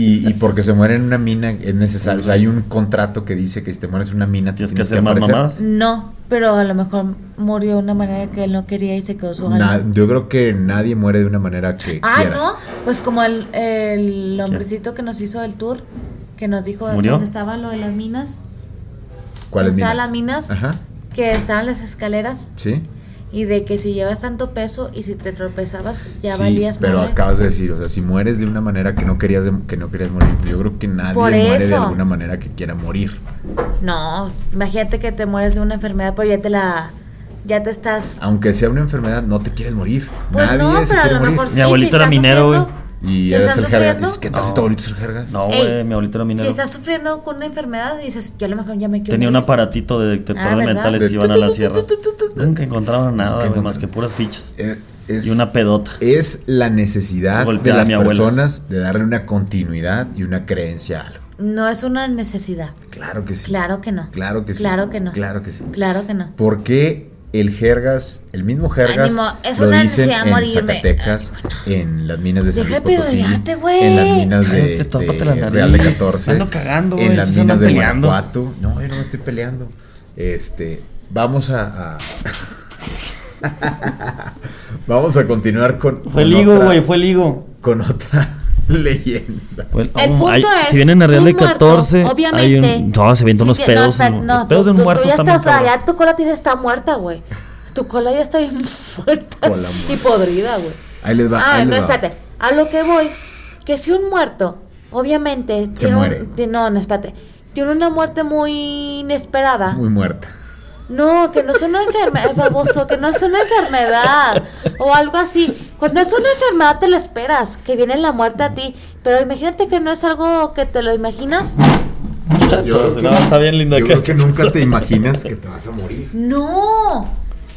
Y, y porque se muere en una mina es necesario. O sea, hay un contrato que dice que si te mueres en una mina te Tienes que tienes hacer más aparecer. mamadas. No, pero a lo mejor murió de una manera que él no quería y se quedó su Na- yo creo que nadie muere de una manera que Ah, quieras. no, pues como el, el hombrecito que nos hizo el tour, que nos dijo ¿Murió? dónde estaba lo de las minas. ¿Cuáles O sea, minas? las minas. Ajá. que estaban las escaleras ¿Sí? Y de que si llevas tanto peso y si te tropezabas ya sí, valías pero madre. acabas de decir, o sea, si mueres de una manera que no querías de- que no querías morir, yo creo que nadie Por muere de alguna manera que quiera morir. No, imagínate que te mueres de una enfermedad, pero ya te la ya te estás Aunque sea una enfermedad, no te quieres morir. Pues nadie no, se pero a quiere lo morir. mejor Mi sí, abuelito si era minero, Y si eres estás el jerga. sufriendo, Dices, ¿qué tal si No. tu abuelito es el jergas? No, Ey, güey, mi abuelito era minero. Si estás sufriendo con una enfermedad, dices, yo a lo mejor ya me quiero Tenía un aparatito de detector Ah, de ¿verdad? metales y iban a la sierra. Nunca encontraban nada, güey, más que puras fichas. Eh, es- Y una pedota. es la necesidad de las personas de darle una continuidad y una creencia a algo. No es una necesidad. Claro que sí. Claro que no. Claro que sí. Claro que no. Claro que sí. Claro que no. ¿Por qué el Jergas, el mismo Jergas, Ánimo, es lo una dicen necesidad en morirme. Zacatecas, en las minas de San Luis de Potosí, en las minas de, de nariz. Real de 14, Ando cagando, en las minas de. Guanajuato? No, yo no me estoy peleando. Este, vamos a, a- vamos a continuar con Fue el con higo, otra- güey, fue el higo. con otra leyenda. Fue El punto hay- es, si vienen a Real de un muerto, 14, obviamente. hay un. No, se avientan Sí, unos pedos. No, no, los pedos tú- de un tú- muerto tú ya estás, ya tu cola tiene está muerta, güey. Tu cola ya está bien muerta Cola y podrida, güey. Ahí les va. Ah, ahí no, les va. espérate. A lo que voy, que si un muerto, obviamente, Se tiene un- muere. ti- no, no, espérate. Tiene una muerte muy inesperada. Muy muerta. No, que no es una enfermedad, baboso, que no es una enfermedad o algo así. Cuando es una enfermedad te lo esperas, que viene la muerte a ti, pero imagínate que no es algo que te lo imaginas. Yo creo que- No, está bien linda. Yo creo que nunca te imaginas que te vas a morir. No,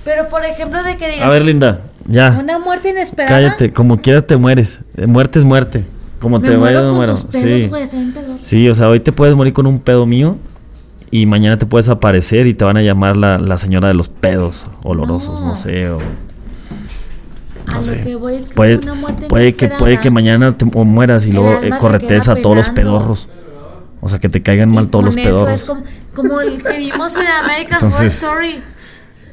pero por ejemplo de que digas A ver, Linda, ya. una muerte inesperada. Cállate, como quieras te mueres. Eh, Muerte es muerte. Como Me te muero vayas, con muero. tus pedos, Sí. Sí, o sea, hoy te puedes morir con un pedo mío y mañana te puedes aparecer y te van a llamar la, la señora de los pedos olorosos, no, No. sé, o A no lo sé. que voy es que puede, una muerte puede que puede que mañana te o mueras y El luego eh, corretees a todos los pedorros. O sea, que te caigan y mal todos los pedorros. Es como, como el que vimos en American Entonces- Horror Story.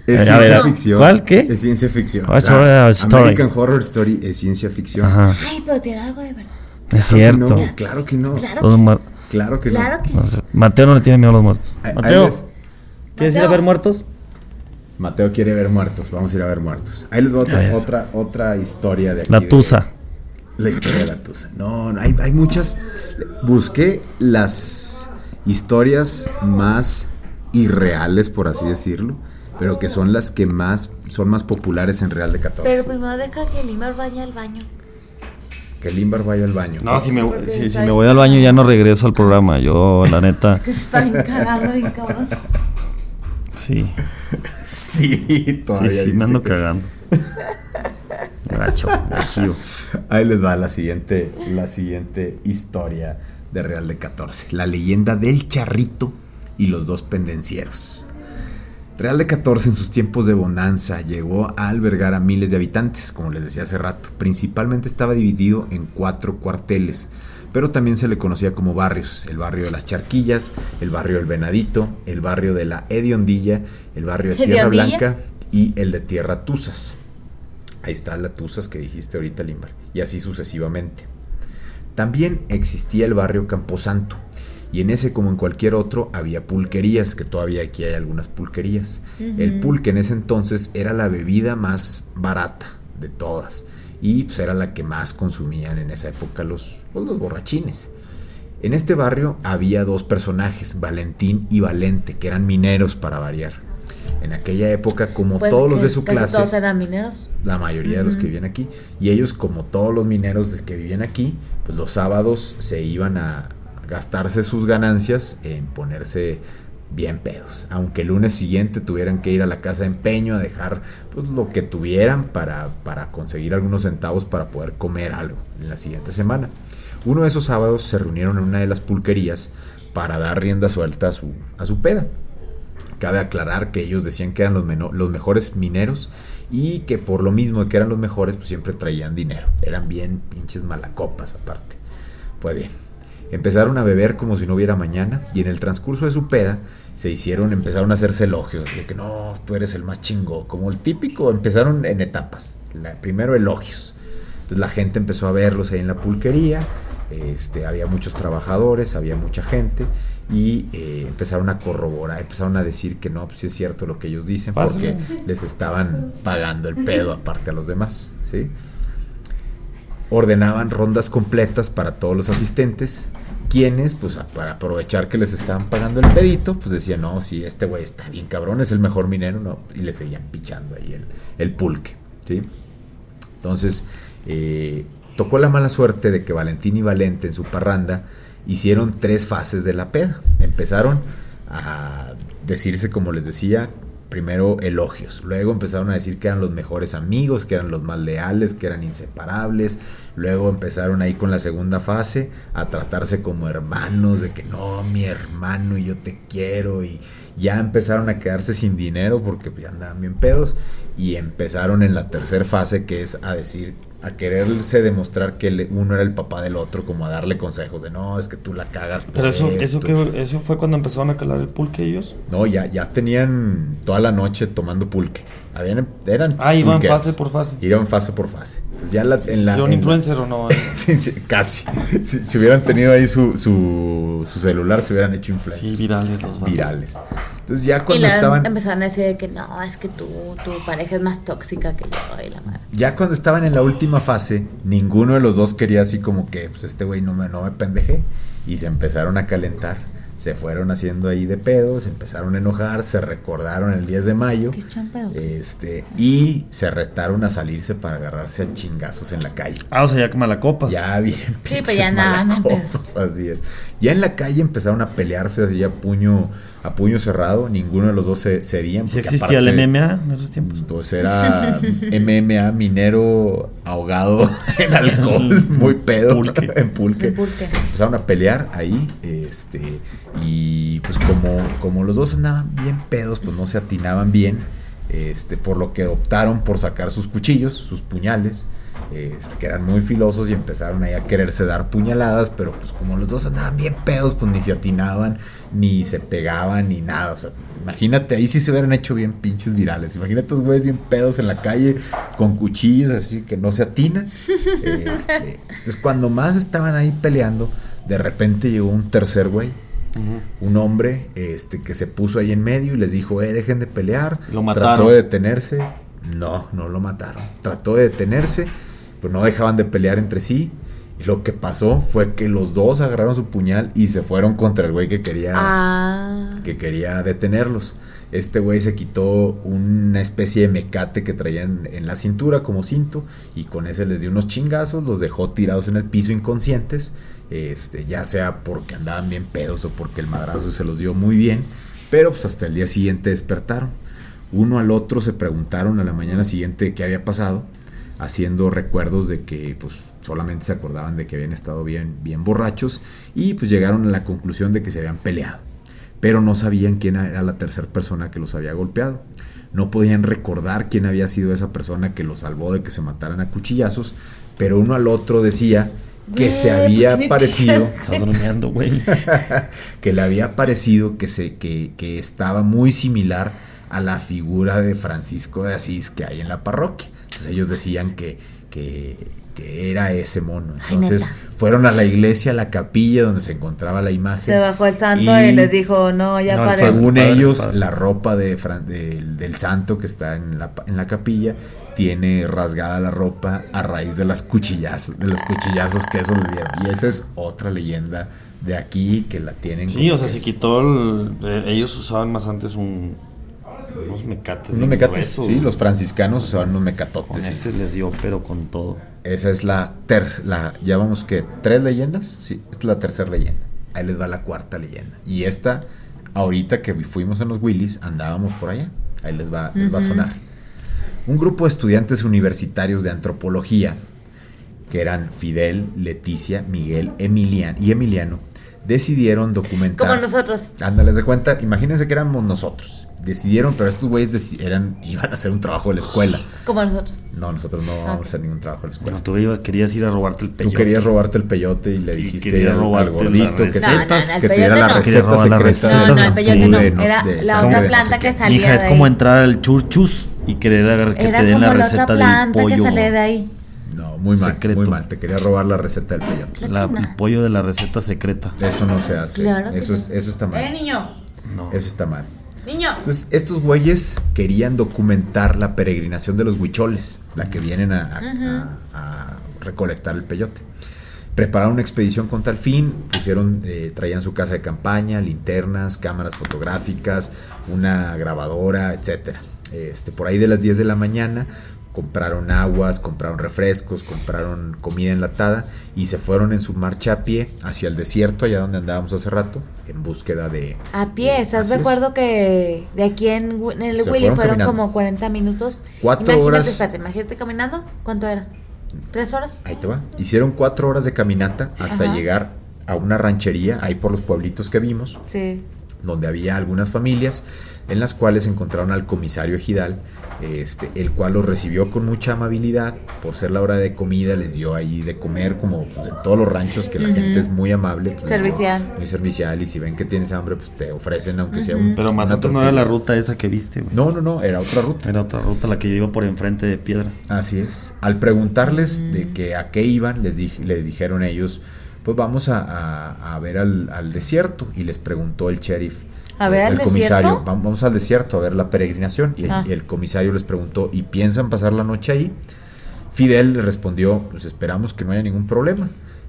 Es ciencia ver, ficción. ¿cuál? ¿Qué? Es ciencia ficción. Horror Story? American Horror Story es ciencia ficción. Ajá. Ay, pero tiene algo de verdad. Es Claro que cierto. no, claro que no. Claro que Claro que Claro no. que no sí. sé. Mateo no le tiene miedo a los muertos. Mateo, les- ¿quieres ir a ver muertos? Mateo quiere ver muertos. Vamos a ir a ver muertos. Ahí les va otra, otra, otra historia de aquí. La de- tusa. La historia de la tusa. No, no, hay, hay muchas. Busqué las historias más irreales, por así decirlo, pero que son las que más son más populares en Real de 14. Pero primero deja que Lima vaya al baño. Que Limbar vaya al baño. No, si me, si, si me voy al baño ya no regreso al programa. Yo, la neta, Que se está bien cagando, bien cabrón. sí. Sí, Sí, todavía sí, me dice ando que- cagando. Gacho, gachío. Ahí les va la siguiente, la siguiente historia de Real de 14. La leyenda del charrito y los dos pendencieros. Real de 14 en sus tiempos de bonanza llegó a albergar a miles de habitantes, como les decía hace rato. Principalmente estaba dividido en cuatro cuarteles, pero también se le conocía como barrios. El barrio de las Charquillas, el barrio del Venadito, el barrio de la Hediondilla, el barrio de Tierra ¿Hediondilla? Blanca y el de Tierra Tuzas. Ahí está la Tuzas que dijiste ahorita, Limbar. Y así sucesivamente. También existía el barrio Camposanto. Y en ese, como en cualquier otro, había pulquerías, que todavía aquí hay algunas pulquerías. El pulque en ese entonces era la bebida más barata de todas. Y pues era la que más consumían en esa época los, pues, los borrachines. En este barrio había dos personajes, Valentín y Valente, que eran mineros para variar. En aquella época, como Pues todos los de su clase, Todos eran mineros. la mayoría de los que vivían aquí. Y ellos, como todos los mineros que vivían aquí, pues los sábados se iban a gastarse sus ganancias en ponerse bien pedos. Aunque el lunes siguiente tuvieran que ir a la casa de empeño a dejar pues, lo que tuvieran para, para conseguir algunos centavos para poder comer algo en la siguiente semana. Uno de esos sábados se reunieron en una de las pulquerías para dar rienda suelta a su, a su peda. Cabe aclarar que ellos decían que eran los, los mejores mineros y que por lo mismo de que eran los mejores, pues siempre traían dinero. Eran bien pinches malacopas aparte. Pues bien, empezaron a beber como si no hubiera mañana y en el transcurso de su peda se hicieron, empezaron a hacerse elogios de que no, tú eres el más chingo, como el típico, empezaron en etapas. La- primero elogios. Entonces la gente empezó a verlos ahí en la pulquería, este, había muchos trabajadores, había mucha gente y eh, empezaron a corroborar, empezaron a decir que no, pues sí es cierto lo que ellos dicen, porque les estaban pagando el pedo aparte a los demás, ¿sí? Ordenaban rondas completas para todos los asistentes, quienes, pues para aprovechar que les estaban pagando el pedito, pues decían, no, si este güey está bien cabrón, es el mejor minero, no, y le seguían pichando ahí el, el pulque, ¿sí? Entonces, eh, tocó la mala suerte de que Valentín y Valente en su parranda hicieron tres fases de la peda. Empezaron a decirse, como les decía, primero elogios, luego empezaron a decir que eran los mejores amigos, que eran los más leales, que eran inseparables, luego empezaron ahí con la segunda fase a tratarse como hermanos, de que no, mi hermano y yo te quiero, y ya empezaron a quedarse sin dinero porque ya andaban bien pedos, y empezaron en la tercera fase que es a decir a quererse demostrar que uno era el papá del otro, como a darle consejos de no, es que tú la cagas. Pero eso, eso que eso fue cuando empezaron a calar el pulque ellos. No, ya, ya tenían toda la noche tomando pulque. Habían, eran ah, iban fase por fase. Iban fase por fase. Entonces ya la, en la, ¿Son influencer o no? sí, sí, casi. Si, hubieran tenido ahí su, su, su, celular, se hubieran hecho influencers. Sí, virales los Virales. Entonces ya cuando y estaban... Empezaron a decir que no, es que tú, tu pareja es más tóxica que yo y la madre. Ya cuando estaban en la última fase, ninguno de los dos quería así como que, pues este güey no me, no me pendeje. Y se empezaron a calentar se fueron haciendo ahí de pedos, empezaron a enojar, se recordaron el 10 de mayo. Este, y se retaron a salirse para agarrarse a chingazos en la calle. Ah, o sea, ya como la copa. Ya bien. Sí, pues ya nada, Así es. Ya en la calle empezaron a pelearse así a puño a puño cerrado, ninguno de los dos se cedían. ¿Sí existía el MMA en esos tiempos? Pues era MMA, minero ahogado en alcohol, muy pedo, en pulque. Empezaron a pelear ahí, este, y pues como, como los dos andaban bien pedos, pues no se atinaban bien, este, por lo que optaron por sacar sus cuchillos, sus puñales, este, que eran muy filosos y empezaron ahí a quererse dar puñaladas, pero pues como los dos andaban bien pedos, pues ni se atinaban, ni se pegaban, ni nada. O sea, imagínate, ahí sí se hubieran hecho bien pinches virales. Imagínate estos güeyes bien pedos en la calle con cuchillos así que no se atinan. Este, entonces cuando más estaban ahí peleando, de repente llegó un tercer güey. Un hombre este, que se puso ahí en medio y les dijo, eh, dejen de pelear. Lo mataron. Trató de detenerse. No, no lo mataron. Trató de detenerse pues no dejaban de pelear entre sí. Y lo que pasó fue que los dos agarraron su puñal y se fueron contra el güey que quería, ah. que quería detenerlos. Este güey se quitó una especie de mecate que traían en la cintura como cinto y con ese les dio unos chingazos, los dejó tirados en el piso inconscientes, este, ya sea porque andaban bien pedos o porque el madrazo se los dio muy bien, pero pues hasta el día siguiente despertaron. Uno al otro se preguntaron a la mañana siguiente qué había pasado haciendo recuerdos de que pues solamente se acordaban de que habían estado bien, bien borrachos y pues llegaron a la conclusión de que se habían peleado, pero no sabían quién era la tercera persona que los había golpeado. No podían recordar quién había sido esa persona que los salvó de que se mataran a cuchillazos, pero uno al otro decía que se había parecido que le había parecido que se que, que estaba muy similar a la figura de Francisco de Asís que hay en la parroquia ellos decían que, que, era ese mono. Entonces fueron a la iglesia, a la capilla donde se encontraba la imagen. Se bajó el santo y, les dijo, no, ya no, Según ellos, la ropa de, del santo que está en la, en la capilla tiene rasgada la ropa a raíz de las cuchillazos, de los cuchillazos que eso le dieron. Y esa es otra leyenda de aquí que la tienen. Sí, o sea, se quitó el, eh, ellos usaban más antes un unos mecates. Unos mecates, sí, los franciscanos usaban unos mecatotes. Con ese les dio, pero con todo. Esa es la, ter la ya vamos que, tres leyendas, sí, esta es la tercera leyenda. Ahí les va la cuarta leyenda. Y esta, ahorita que fuimos en los Willys, andábamos por allá. Ahí les va, les va a sonar. Un grupo de estudiantes universitarios de antropología, que eran Fidel, Leticia, Miguel, Emilian y Emiliano, decidieron documentar. Como nosotros. Ándales de cuenta, imagínense que éramos nosotros decidieron, pero estos güeyes eran, iban a hacer un trabajo de la escuela. Como nosotros. No, nosotros no vamos a hacer ningún trabajo de la escuela. Bueno, tú querías ir a robarte el peyote. Tú querías robarte el peyote y le dijiste al, gordito que, no, que te diera la receta secreta. No, no, el peyote no. Era la otra planta que salía Mija, es como entrar al churchus y querer que te den la receta del pollo. que sale de ahí. No, muy mal, Secreto. muy mal. Te quería robar la receta del peyote. La- el pollo de la receta secreta. Eso no se hace. Claro eso, es, eso está ¡Eh, mal. niño! No. Eso está mal. ¡Niño! Entonces, estos güeyes querían documentar la peregrinación de los huicholes, la que vienen a, a- a- a recolectar el peyote. Prepararon una expedición con tal fin, pusieron, eh, traían su casa de campaña, linternas, cámaras fotográficas, una grabadora, etcétera. Este, por ahí de las 10 de la mañana compraron aguas, compraron refrescos, compraron comida enlatada y se fueron en su marcha a pie hacia el desierto, allá donde andábamos hace rato, en búsqueda de... A pie, ¿estás Así de es. acuerdo que de aquí en, el Se Willy fueron como 40 minutos? Cuatro imagínate, horas. Espérate, imagínate caminando. ¿Cuánto era? ¿Tres horas? Ahí te va. Hicieron cuatro horas de caminata hasta Ajá. llegar a una ranchería, ahí por los pueblitos que vimos, Sí. donde había algunas familias en las cuales encontraron al comisario ejidal, este, el cual los recibió con mucha amabilidad. Por ser la hora de comida, les dio ahí de comer, como pues, en todos los ranchos, que la gente es muy amable. pues, Servicial. Muy servicial, y si ven que tienes hambre, pues te ofrecen, aunque sea un. Pero antes no era la ruta esa que viste, güey. No, no, no, era otra ruta. Era otra ruta la que yo iba por enfrente de piedra. Así es. Al preguntarles de que a qué iban, les, les dijeron ellos, pues vamos a, a- a ver al, al desierto. Y les preguntó el sheriff. ¿A ver al el comisario, desierto? "Vam- vamos al desierto a ver la peregrinación. Y el, Ah. y el comisario les preguntó, ¿y piensan pasar la noche ahí? Fidel le respondió, pues esperamos que no haya ningún problema.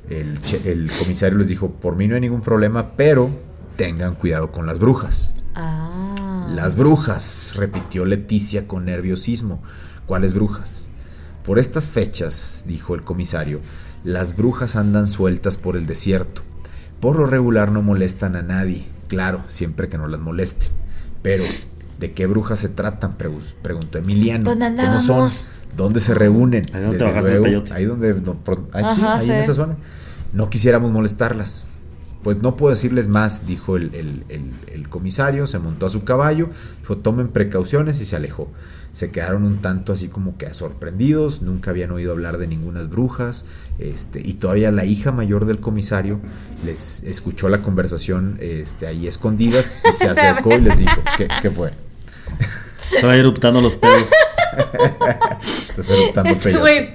El, el comisario les dijo, por mí no hay ningún problema, pero tengan cuidado con las brujas. Ah. Las brujas, repitió Leticia con nerviosismo. ¿Cuáles brujas? Por estas fechas, dijo el comisario, las brujas andan sueltas por el desierto. Por lo regular no molestan a nadie, claro, siempre que no las molesten. Pero, ¿de qué brujas se tratan? Preguntó Emiliano. ¿Dónde ¿Cómo son? andábamos? ¿Dónde se reúnen? Ahí donde Desde bajaste el luego, peyote. ahí donde, ahí sí, ahí sí. en esa zona. No quisiéramos molestarlas. Pues no puedo decirles más, dijo el, el- el- el comisario, se montó a su caballo, dijo tomen precauciones y se alejó. Se quedaron un tanto así como que sorprendidos, nunca habían oído hablar de ningunas brujas, este, y todavía la hija mayor del comisario les escuchó la conversación este, ahí escondidas y se acercó y les dijo, ¿qué, qué fue? Estaba eruptando los pedos. Estás eruptando Este peyote.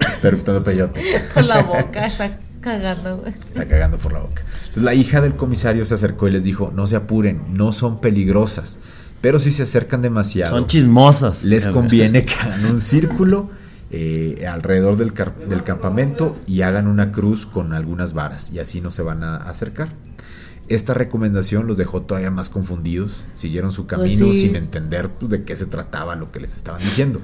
Está eruptando peyote. con la boca está cagando, güey. Está cagando por la boca. Entonces la hija del comisario se acercó y les dijo, no se apuren, no son peligrosas, pero si se acercan demasiado, Son chismosas. les conviene que hagan un círculo eh, alrededor del, campamento y hagan una cruz con algunas varas y así no se van a acercar. Esta recomendación los dejó todavía más confundidos, siguieron su camino Pues sí. sin entender pues, de qué se trataba lo que les estaban diciendo.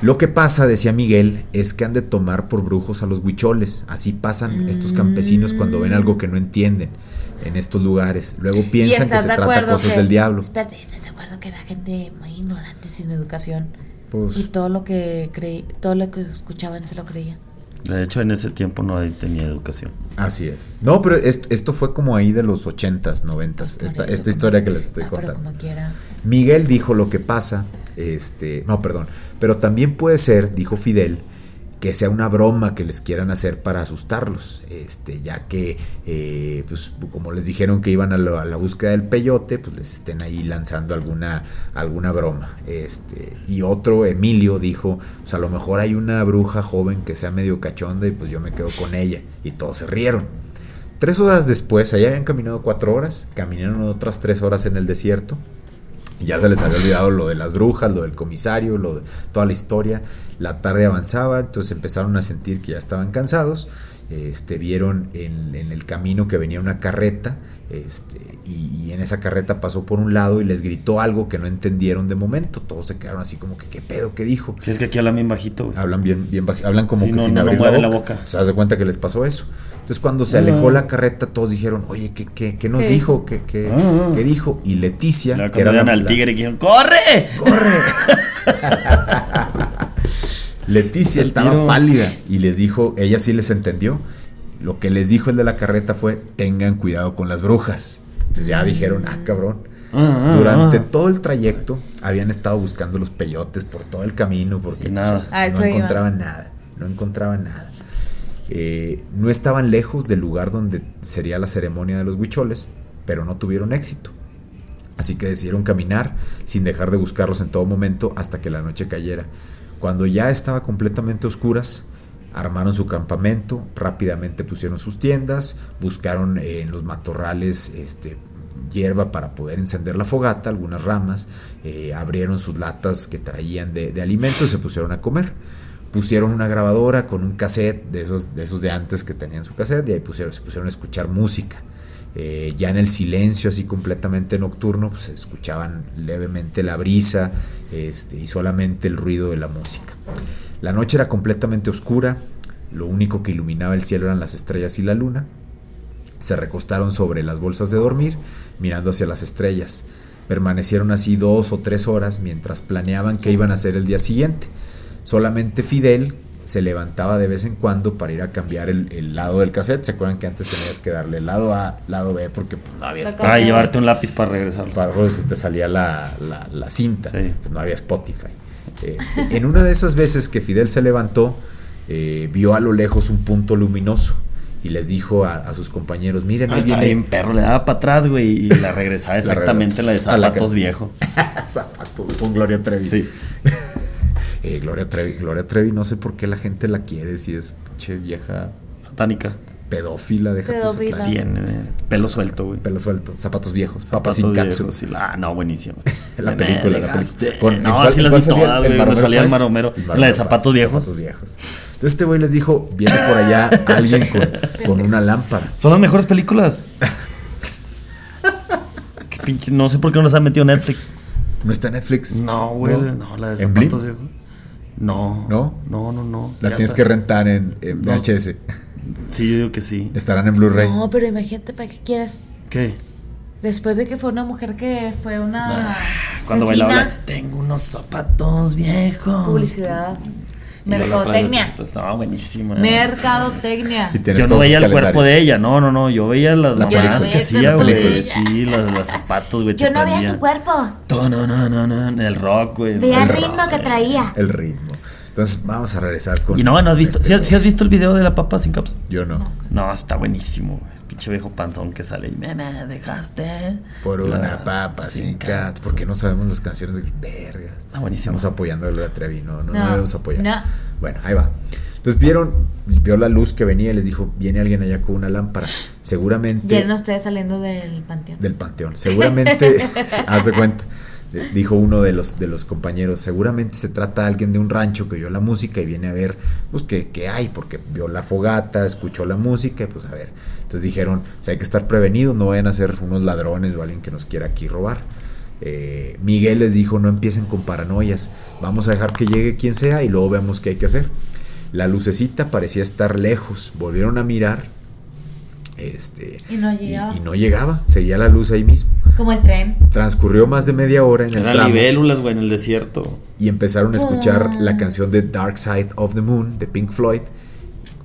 Lo que pasa, decía Miguel, es que han de tomar por brujos a los huicholes. Así pasan estos campesinos cuando ven algo que no entienden en estos lugares. Luego piensan que se de trata cosas que- del diablo. Espérate, ¿estás de acuerdo que era gente muy ignorante sin educación? Pues, Y todo lo que creí, todo lo que escuchaban se lo creían. De hecho, en ese tiempo no tenía educación. así es. No, pero esto, esto fue como ahí de los 80s, 90s. Por Esta, eso, esta historia que les estoy Ah, pero contando. como quiera. Miguel dijo lo que pasa, este, no, perdón, pero también puede ser, dijo Fidel, que sea una broma que les quieran hacer para asustarlos, este, ya que, eh, pues, como les dijeron que iban a, lo- a la búsqueda del peyote, pues les estén ahí lanzando alguna, alguna broma, este, y otro, Emilio, dijo, pues a lo mejor hay una bruja joven que sea medio cachonda y pues yo me quedo con ella, y todos se rieron. Tres horas después, allá habían caminado cuatro horas, caminaron otras tres horas en el desierto, y ya se les había olvidado lo de las brujas, lo del comisario, lo de toda la historia. La tarde avanzaba, entonces empezaron a sentir que ya estaban cansados. Este, vieron en, en el camino que venía una carreta este, y, y en esa carreta pasó por un lado y les gritó algo que no entendieron de momento. Todos se quedaron así como que, ¿qué pedo? ¿Qué dijo? Si es que aquí hablan bien bajito, güey. Hablan bien, bien baj- hablan como Sí, que no, sin no, no abrir mueven la la boca. boca. Se de cuenta que les pasó eso. Entonces cuando se alejó la carreta, todos dijeron, oye, ¿qué, qué, qué nos ¿Qué dijo? ¿Qué, qué, Ah. qué dijo? Y Leticia, La que era la- al tigre y dijeron, ¡corre! Leticia El estaba tiro. pálida y les dijo, ella sí les entendió. Lo que les dijo el de la carreta fue, tengan cuidado con las brujas. Entonces ya dijeron, ah, cabrón. Ah, ah, Durante ah. todo el trayecto habían estado buscando los peyotes por todo el camino porque nada. pues, A no iba. encontraban nada, no encontraban nada. Eh, no estaban lejos del lugar donde sería la ceremonia de los huicholes, pero no tuvieron éxito. Así que decidieron caminar sin dejar de buscarlos en todo momento hasta que la noche cayera. Cuando ya estaba completamente oscuras, armaron su campamento, rápidamente pusieron sus tiendas, buscaron en los matorrales este, hierba para poder encender la fogata, algunas ramas, eh, abrieron sus latas que traían de, de alimentos y se pusieron a comer. Pusieron una grabadora con un cassette de esos de, esos de antes que tenían su cassette y ahí pusieron, se pusieron a escuchar música. Eh, ya en el silencio así completamente nocturno, pues escuchaban levemente la brisa este, y solamente el ruido de la música. La noche era completamente oscura, lo único que iluminaba el cielo eran las estrellas y la luna. Se recostaron sobre las bolsas de dormir, mirando hacia las estrellas. Permanecieron así dos o tres horas mientras planeaban qué iban a hacer el día siguiente. Solamente Fidel se levantaba de vez en cuando para ir a cambiar el, el lado del cassette. ¿Se acuerdan que antes tenías que darle lado A, lado B porque pues, no había Para Para llevarte un lápiz para regresar. para pues, te salía la, la- la cinta, Sí. pues, no había Spotify. Este, en una de esas veces que Fidel se levantó, eh, vio a lo lejos un punto luminoso y les dijo a, a sus compañeros, miren, Ah, ahí viene bien perro, le daba para atrás, güey, y la regresaba La exactamente la de la zapatos que- viejo. zapatos con Gloria Trevi. Sí. Eh, Gloria Trevi. Gloria Trevi, no sé por qué la gente la quiere, si es pinche vieja Satánica. pedófila, deja tu Pedófila. zapato- Tiene pelo suelto, güey. pelo suelto, zapatos viejos, papas Zapatos sin y la- Ah, no, buenísimo. La película, la película. Con- ¿en no, sí las vi todas, el güey. Donde salía el maromero. La de zapatos viejos. zapatos viejos. Entonces este güey les dijo, viene por allá alguien con, con una lámpara. Son las mejores películas. Qué pinche, no sé por qué no las ha metido Netflix. ¿No está Netflix? No, güey, no, la de zapatos viejos. No. ¿No? No, no, no. La tienes está. que rentar en, en No. VHS. Sí, yo digo que sí. Estarán en Blu-ray. No, pero imagínate, ¿para qué quieres? ¿Qué? Después de que fue una mujer que fue una. Cuando asesina, bailaba, la, tengo unos zapatos viejos. Publicidad. Mercadotecnia. otra, Estaba buenísima. Mercadotecnia. Yo no veía el cuerpo de ella, no, no, no. Yo veía las La mamadas que hacía, no güey. el Sí, los, los zapatos, güey. Yo no veía su cuerpo. No, no, no, no. en El rock, güey. Veía el ritmo que traía. El ritmo. Entonces vamos a regresar con. Y no, ¿no has visto? este ¿Sí, has- güey. sí has visto el video de la papa sin caps? Yo no. No, está buenísimo. El pinche viejo panzón que sale y me, me dejaste. Por La- una papa sin cat. ¿Por qué no sabemos las canciones de vergas? Está buenísimo. Estamos apoyando a Gloria Trevi, no, no, no, No, debemos apoyar. no. Bueno, ahí va. Entonces vieron, vio la luz que venía y les dijo, viene alguien allá con una lámpara. Seguramente Ya no estoy saliendo del panteón. del panteón. Seguramente, haz de cuenta, dijo uno de los, de los compañeros, seguramente se trata de alguien de un rancho que oyó la música y viene a ver, pues, qué, qué hay, porque vio la fogata, escuchó la música, y pues, a ver. Entonces dijeron, hay que estar prevenidos, no vayan a ser unos ladrones o alguien que nos quiera aquí robar. Eh, Miguel les dijo, no empiecen con paranoias, vamos a dejar que llegue quien sea y luego vemos qué hay que hacer. La lucecita parecía estar lejos, volvieron a mirar. Este, Y no llegaba. y no llegaba, seguía la luz ahí mismo. Como el tren. Transcurrió más de media hora en el Eran tramo libélulas, güey, en el desierto. y empezaron a escuchar Ah. la canción de Dark Side of the Moon de Pink Floyd.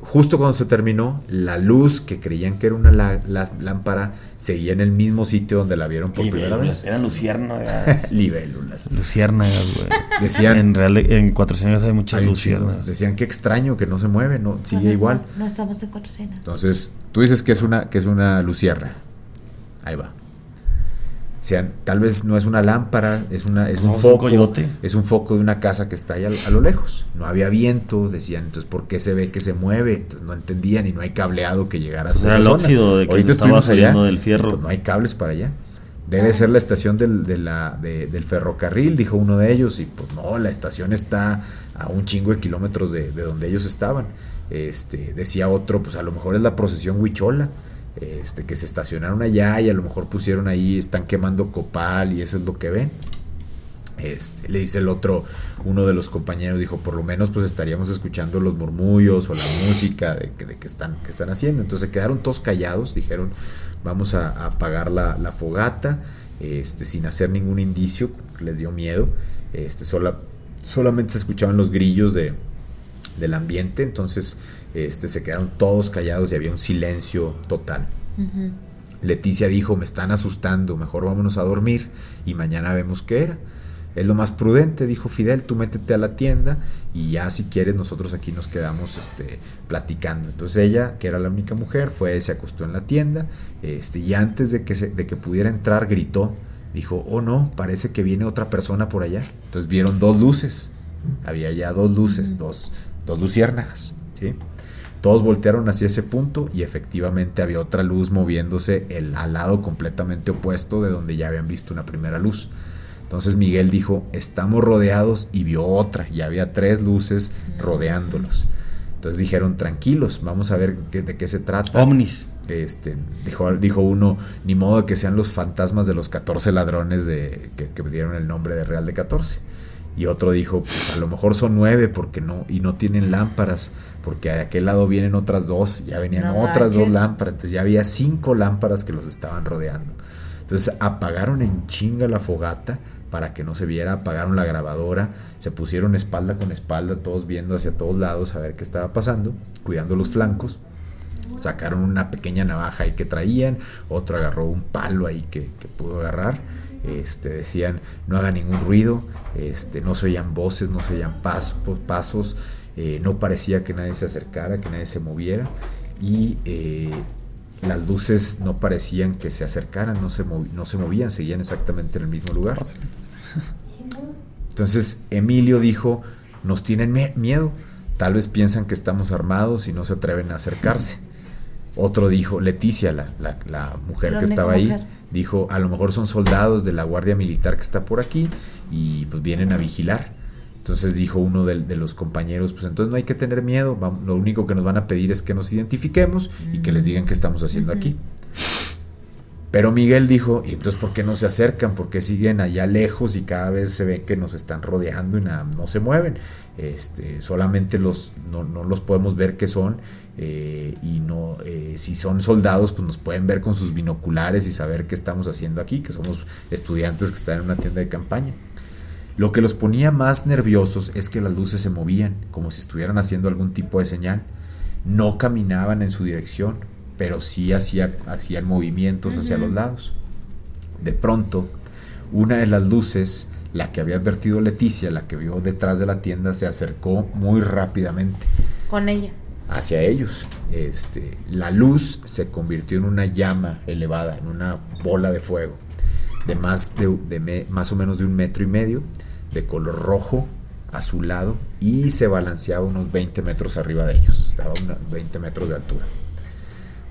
Justo cuando se terminó, la luz que creían que era una la- la- lámpara seguía en el mismo sitio donde la vieron por primera vez. eran luciérnagas. Libélulas. luciérnagas, güey. Decían, En, real, en Cuatro hay muchas hay luciérnagas. decían que extraño que no se mueve, no sigue No, no, igual. No, no estamos en cuatro cenas. Entonces, tú dices que es una que es una lucierna. Ahí va. Decían, tal vez no es una lámpara, es una es un No, es un foco, coyote. es un foco de una casa que está ahí a, a lo lejos. No había viento, decían, entonces ¿por qué se ve que se mueve? Entonces no entendían y no hay cableado que llegara Pues hasta era esa el zona. óxido de que se estaba allá, del fierro. pues no hay cables para allá. Debe ser la estación del, de la, de- del ferrocarril, dijo uno de ellos, y pues no, la estación está a un chingo de kilómetros de, de donde ellos estaban. Este, decía otro, pues a lo mejor es la procesión Huichola, este, que se estacionaron allá y a lo mejor pusieron ahí, están quemando copal y eso es lo que ven. Este, le dice el otro, uno de los compañeros, dijo, por lo menos pues estaríamos escuchando los murmullos o la música de, que- están, que están haciendo. Entonces quedaron todos callados, dijeron, vamos a, apagar la, fogata, este, sin hacer ningún indicio, les dio miedo, este, sola, solamente se escuchaban los grillos de, del ambiente, entonces este, se quedaron todos callados y había un silencio total. Leticia dijo, me están asustando, mejor vámonos a dormir y mañana vemos qué era. Es lo más prudente, dijo Fidel, tú métete a la tienda y ya si quieres nosotros aquí nos quedamos este, platicando. Entonces ella, que era la única mujer, fue, se acostó en la tienda este, y antes de que, se- de que pudiera entrar gritó, dijo, oh no, parece que viene otra persona por allá. Entonces vieron dos luces, Había ya dos luces, dos, dos luciérnagas, ¿sí? Todos voltearon hacia ese punto y efectivamente había otra luz moviéndose el, al lado completamente opuesto de donde ya habían visto una primera luz. Entonces Miguel dijo, estamos rodeados y vio otra, y había tres luces rodeándolos. Entonces dijeron, tranquilos, vamos a ver de qué se trata. Omnis. Este, dijo, dijo uno, ni modo que sean los fantasmas de los 14 ladrones de, que, que dieron el nombre de Real de 14. Y otro dijo, pues a lo mejor son nueve porque no, y no tienen lámparas, porque de aquel lado vienen otras dos, ya venían No otras dos lámparas, entonces ya había cinco lámparas que los estaban rodeando. Entonces apagaron en chinga la fogata para que no se viera, apagaron la grabadora, se pusieron espalda con espalda, todos viendo hacia todos lados a ver qué estaba pasando, cuidando los flancos. Sacaron una pequeña navaja ahí que traían, otro agarró un palo ahí que, que pudo agarrar. Este, decían no haga ningún ruido, este, no se oían voces, no se oían pasos, pasos eh, no parecía que nadie se acercara, que nadie se moviera y eh, las luces no parecían que se acercaran, no se, no se movían, seguían exactamente en el mismo lugar. Entonces Emilio dijo, nos tienen miedo, tal vez piensan que estamos armados y no se atreven a acercarse. Otro dijo, Leticia, la, la- la mujer La que estaba ahí. Dijo, a lo mejor son soldados de la Guardia Militar que está por aquí y pues vienen a vigilar. Entonces dijo uno de, de los compañeros, pues entonces no hay que tener miedo, lo único que nos van a pedir es que nos identifiquemos y que les digan qué estamos haciendo aquí. Pero Miguel dijo, ¿y entonces por qué no se acercan? ¿Por qué siguen allá lejos y cada vez se ve que nos están rodeando y nada, no se mueven? Este, solamente los, no, no los podemos ver qué son eh, y no, eh, si son soldados pues nos pueden ver con sus binoculares y saber qué estamos haciendo aquí, que somos estudiantes que están en una tienda de campaña. Lo que los ponía más nerviosos es que las luces se movían, como si estuvieran haciendo algún tipo de señal. No caminaban en su dirección, pero sí hacía, hacían movimientos hacia los lados. De pronto, una de las luces, la que había advertido Leticia, la que vio detrás de la tienda, se acercó muy rápidamente Con ella. Hacia ellos. Este, la luz se convirtió en una llama elevada, en una bola de fuego, de más, de, de me- más o menos de un metro y medio, de color rojo, azulado, y se balanceaba unos 20 metros arriba de ellos. Estaba a unos 20 metros de altura.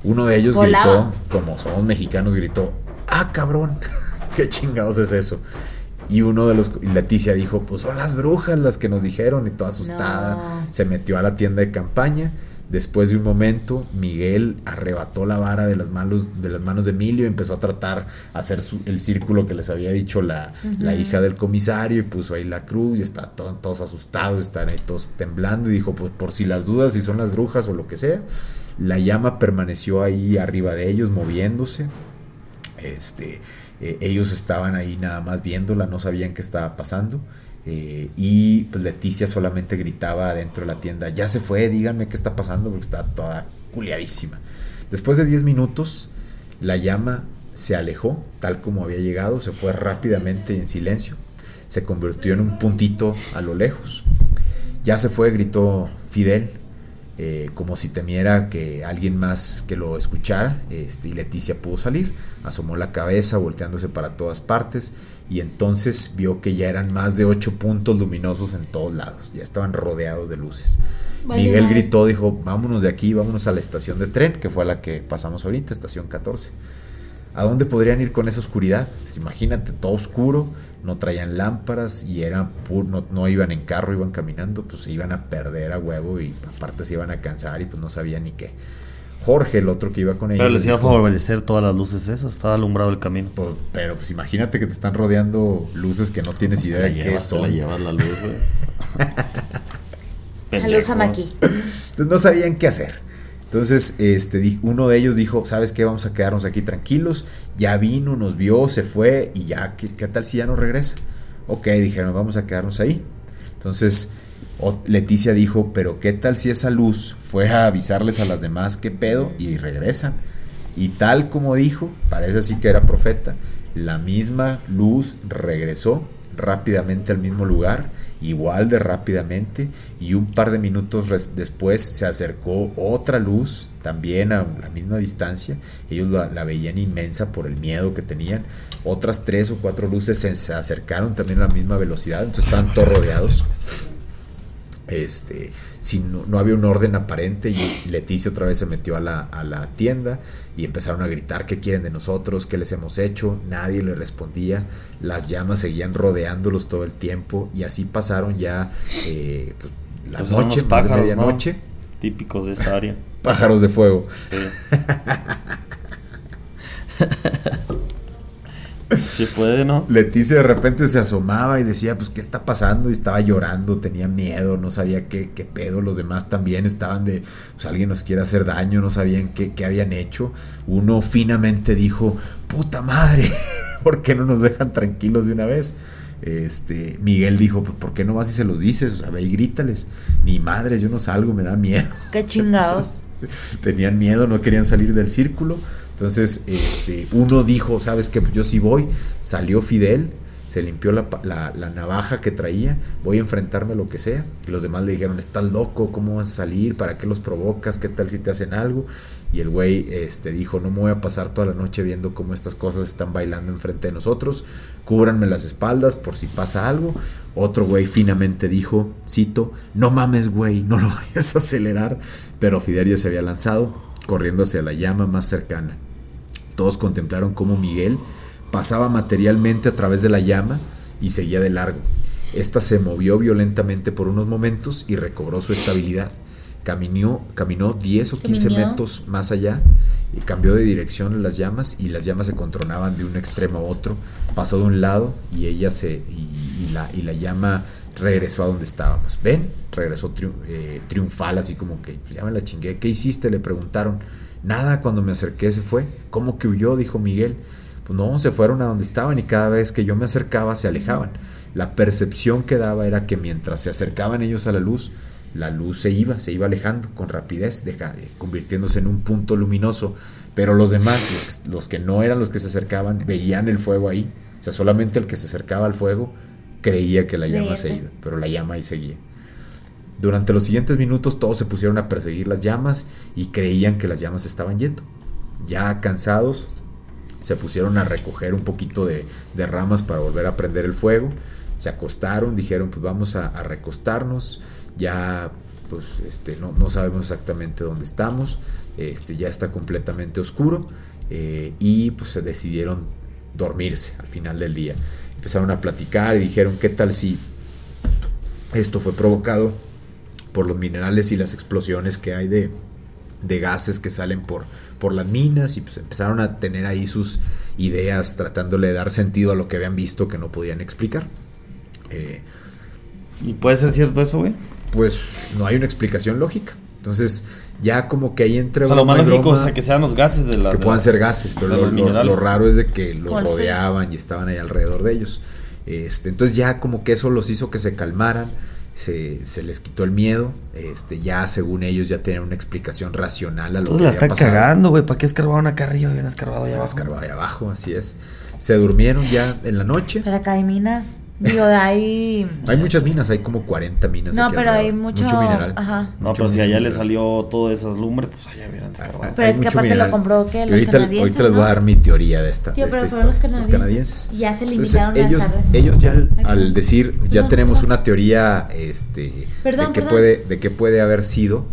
Uno de ellos Volaba. gritó, como somos mexicanos, gritó, ¡ah, cabrón! ¿Qué chingados es eso? Y uno de los, y Leticia dijo, pues son las brujas las que nos dijeron, y toda asustada, No. se metió a la tienda de campaña. Después de un momento, Miguel arrebató la vara de las manos de, las manos de Emilio y empezó a tratar a hacer su- el círculo que les había dicho la, la hija del comisario y puso ahí la cruz y está to- todos asustados, están ahí todos temblando y dijo, pues por si las dudas, si son las brujas o lo que sea, la llama permaneció ahí arriba de ellos moviéndose. Este, eh, ellos estaban ahí nada más viéndola, no sabían qué estaba pasando. eh, y pues Leticia solamente gritaba adentro de la tienda, ya se fue, díganme qué está pasando porque está toda culiadísima. Después de 10 minutos, la llama se alejó, tal como había llegado, se fue rápidamente en silencio, se convirtió en un puntito a lo lejos. Ya se fue, gritó Fidel, eh, como si temiera que alguien más que lo escuchara, este, y Leticia pudo salir, asomó la cabeza volteándose para todas partes y entonces vio que ya eran más de ocho puntos luminosos en todos lados, ya estaban rodeados de luces. Vale, Miguel gritó, dijo, vámonos de aquí, vámonos a la estación de tren, que fue a la que pasamos ahorita, estación 14. ¿A dónde podrían ir con esa oscuridad? Pues imagínate, todo oscuro, no traían lámparas y eran pu- no, no iban en carro, iban caminando, pues se iban a perder a huevo y aparte se iban a cansar y pues no sabían ni qué. Jorge, el otro que iba con ellos. Pero les iba a favorecer todas las luces esas, estaba alumbrado el camino. pues, pero pues imagínate que te están rodeando luces que no tienes idea la de qué llevas, te la son. llevas la luz, güey. Saludos a Pendejo. Maki. Entonces no sabían qué hacer. Entonces, este, uno de ellos dijo, ¿sabes qué? Vamos a quedarnos aquí tranquilos. Ya vino, nos vio, se fue y ya, ¿qué, tal si ya no regresa? Ok, dijeron, vamos a quedarnos ahí. Entonces, Leticia dijo, pero ¿qué tal si esa luz fue a avisarles a las demás qué pedo y regresan? Y tal como dijo, parece así que era profeta, la misma luz regresó rápidamente al mismo lugar, igual de rápidamente, y un par de minutos después se acercó otra luz, también a la misma distancia, ellos la, la veían inmensa por el miedo que tenían, otras tres o cuatro luces se acercaron también a la misma velocidad, entonces estaban todos rodeados. Este, si no, no había un orden aparente y Leticia otra vez se metió a la, a la tienda y empezaron a gritar qué quieren de nosotros, qué les hemos hecho, nadie le respondía, las llamas seguían rodeándolos todo el tiempo y así pasaron ya eh, pues, la noche, de medianoche, Típicos de esta área. pájaros de fuego. Sí. Puede, ¿no? Leticia de repente se asomaba y decía, pues, ¿qué está pasando? Y estaba llorando, tenía miedo, no sabía qué, qué pedo. Los demás también estaban de, pues, alguien nos quiere hacer daño, no sabían qué, qué habían hecho. Uno finamente dijo, puta madre, ¿por qué no nos dejan tranquilos de una vez? Este, Miguel dijo, pues, ¿por qué no vas y se los dices? O sea, ve y grítales. Ni madres, yo no salgo, me da miedo. Qué chingados. Tenían miedo, no querían salir del círculo. Entonces, este, uno dijo, ¿sabes qué? Pues yo sí voy. Salió Fidel, se limpió la, la- la navaja que traía, voy a enfrentarme a lo que sea. Y los demás le dijeron, estás loco, ¿cómo vas a salir? ¿Para qué los provocas? ¿Qué tal si te hacen algo? Y el güey este, dijo, no me voy a pasar toda la noche viendo cómo estas cosas están bailando enfrente de nosotros. Cúbranme las espaldas por si pasa algo. Otro güey finamente dijo, cito, no mames güey, no lo vayas a acelerar. Pero Fidel ya se había lanzado, corriendo hacia la llama más cercana. Todos contemplaron cómo Miguel pasaba materialmente a través de la llama y seguía de largo. Esta se movió violentamente por unos momentos y recobró su estabilidad. Caminó, caminó 10 o 15 Caminó. metros más allá y cambió de dirección en las llamas y las llamas se controlaban de un extremo a otro. Pasó de un lado y ella se y, y la, y la llama regresó a donde estábamos. ¿Ven? Regresó eh, triunfal, así como que "Pues ya me la chingué. ¿Qué hiciste? Le preguntaron. Nada, cuando me acerqué se fue. ¿Cómo que huyó? Dijo Miguel. Pues no, se fueron a donde estaban y cada vez que yo me acercaba se alejaban. La percepción que daba era que mientras se acercaban ellos a la luz, la luz se iba, se iba alejando con rapidez, deja- eh, convirtiéndose en un punto luminoso. Pero los demás, los, los que no eran los que se acercaban, veían el fuego ahí. O sea, solamente el que se acercaba al fuego creía que la llama se iba, pero la llama ahí seguía. Durante los siguientes minutos todos se pusieron a perseguir las llamas y creían que las llamas estaban yendo. Ya cansados, se pusieron a recoger un poquito de, de ramas para volver a prender el fuego. Se acostaron, dijeron pues vamos a, a recostarnos. Ya pues este, no, no sabemos exactamente dónde estamos. Este, ya está completamente oscuro. eh, y pues se decidieron dormirse al final del día. Empezaron a platicar y dijeron qué tal si esto fue provocado por los minerales y las explosiones que hay de, de gases que salen por, por las minas y pues empezaron a tener ahí sus ideas tratándole de dar sentido a lo que habían visto que no podían explicar. Eh, ¿Y puede ser cierto eso, güey? pues no hay una explicación lógica. Entonces ya como que ahí entre O sea, lo más y lógico broma, es que sean los gases de la. que de puedan la- ser gases, pero lo, raro es de que los ¿Cuál es? rodeaban y estaban ahí alrededor de ellos. Este, entonces ya como que eso los hizo que se calmaran, se, se les quitó el miedo, este, ya según ellos ya tenían una explicación racional a lo Todos que la están pasado. cagando, güey. ¿Para qué escarbaron acá arriba? Habían escarbado allá Ya abajo. escarbaba ahí abajo, así es. Se durmieron ya en la noche. Pero acá hay minas. Digo, de ahí. Hay muchas minas, hay como 40 minas. No, aquí pero hay alrededor. mucho. mineral. Ajá. No, Mucho, pero si mucho allá le mineral. salió todas esas lumbres, pues allá hubieran escarbado. Pero Hay es que mucho aparte mineral. lo compró que los ahorita, canadienses, ahorita les voy a ¿no? dar mi teoría de esta. Tío, de pero esta fueron los canadienses. Y ya se Entonces, limitaron a ellos, ellos ya al, al perdón. decir, ya tenemos perdón. una teoría este, Perdón, de, qué puede, de qué puede haber sido,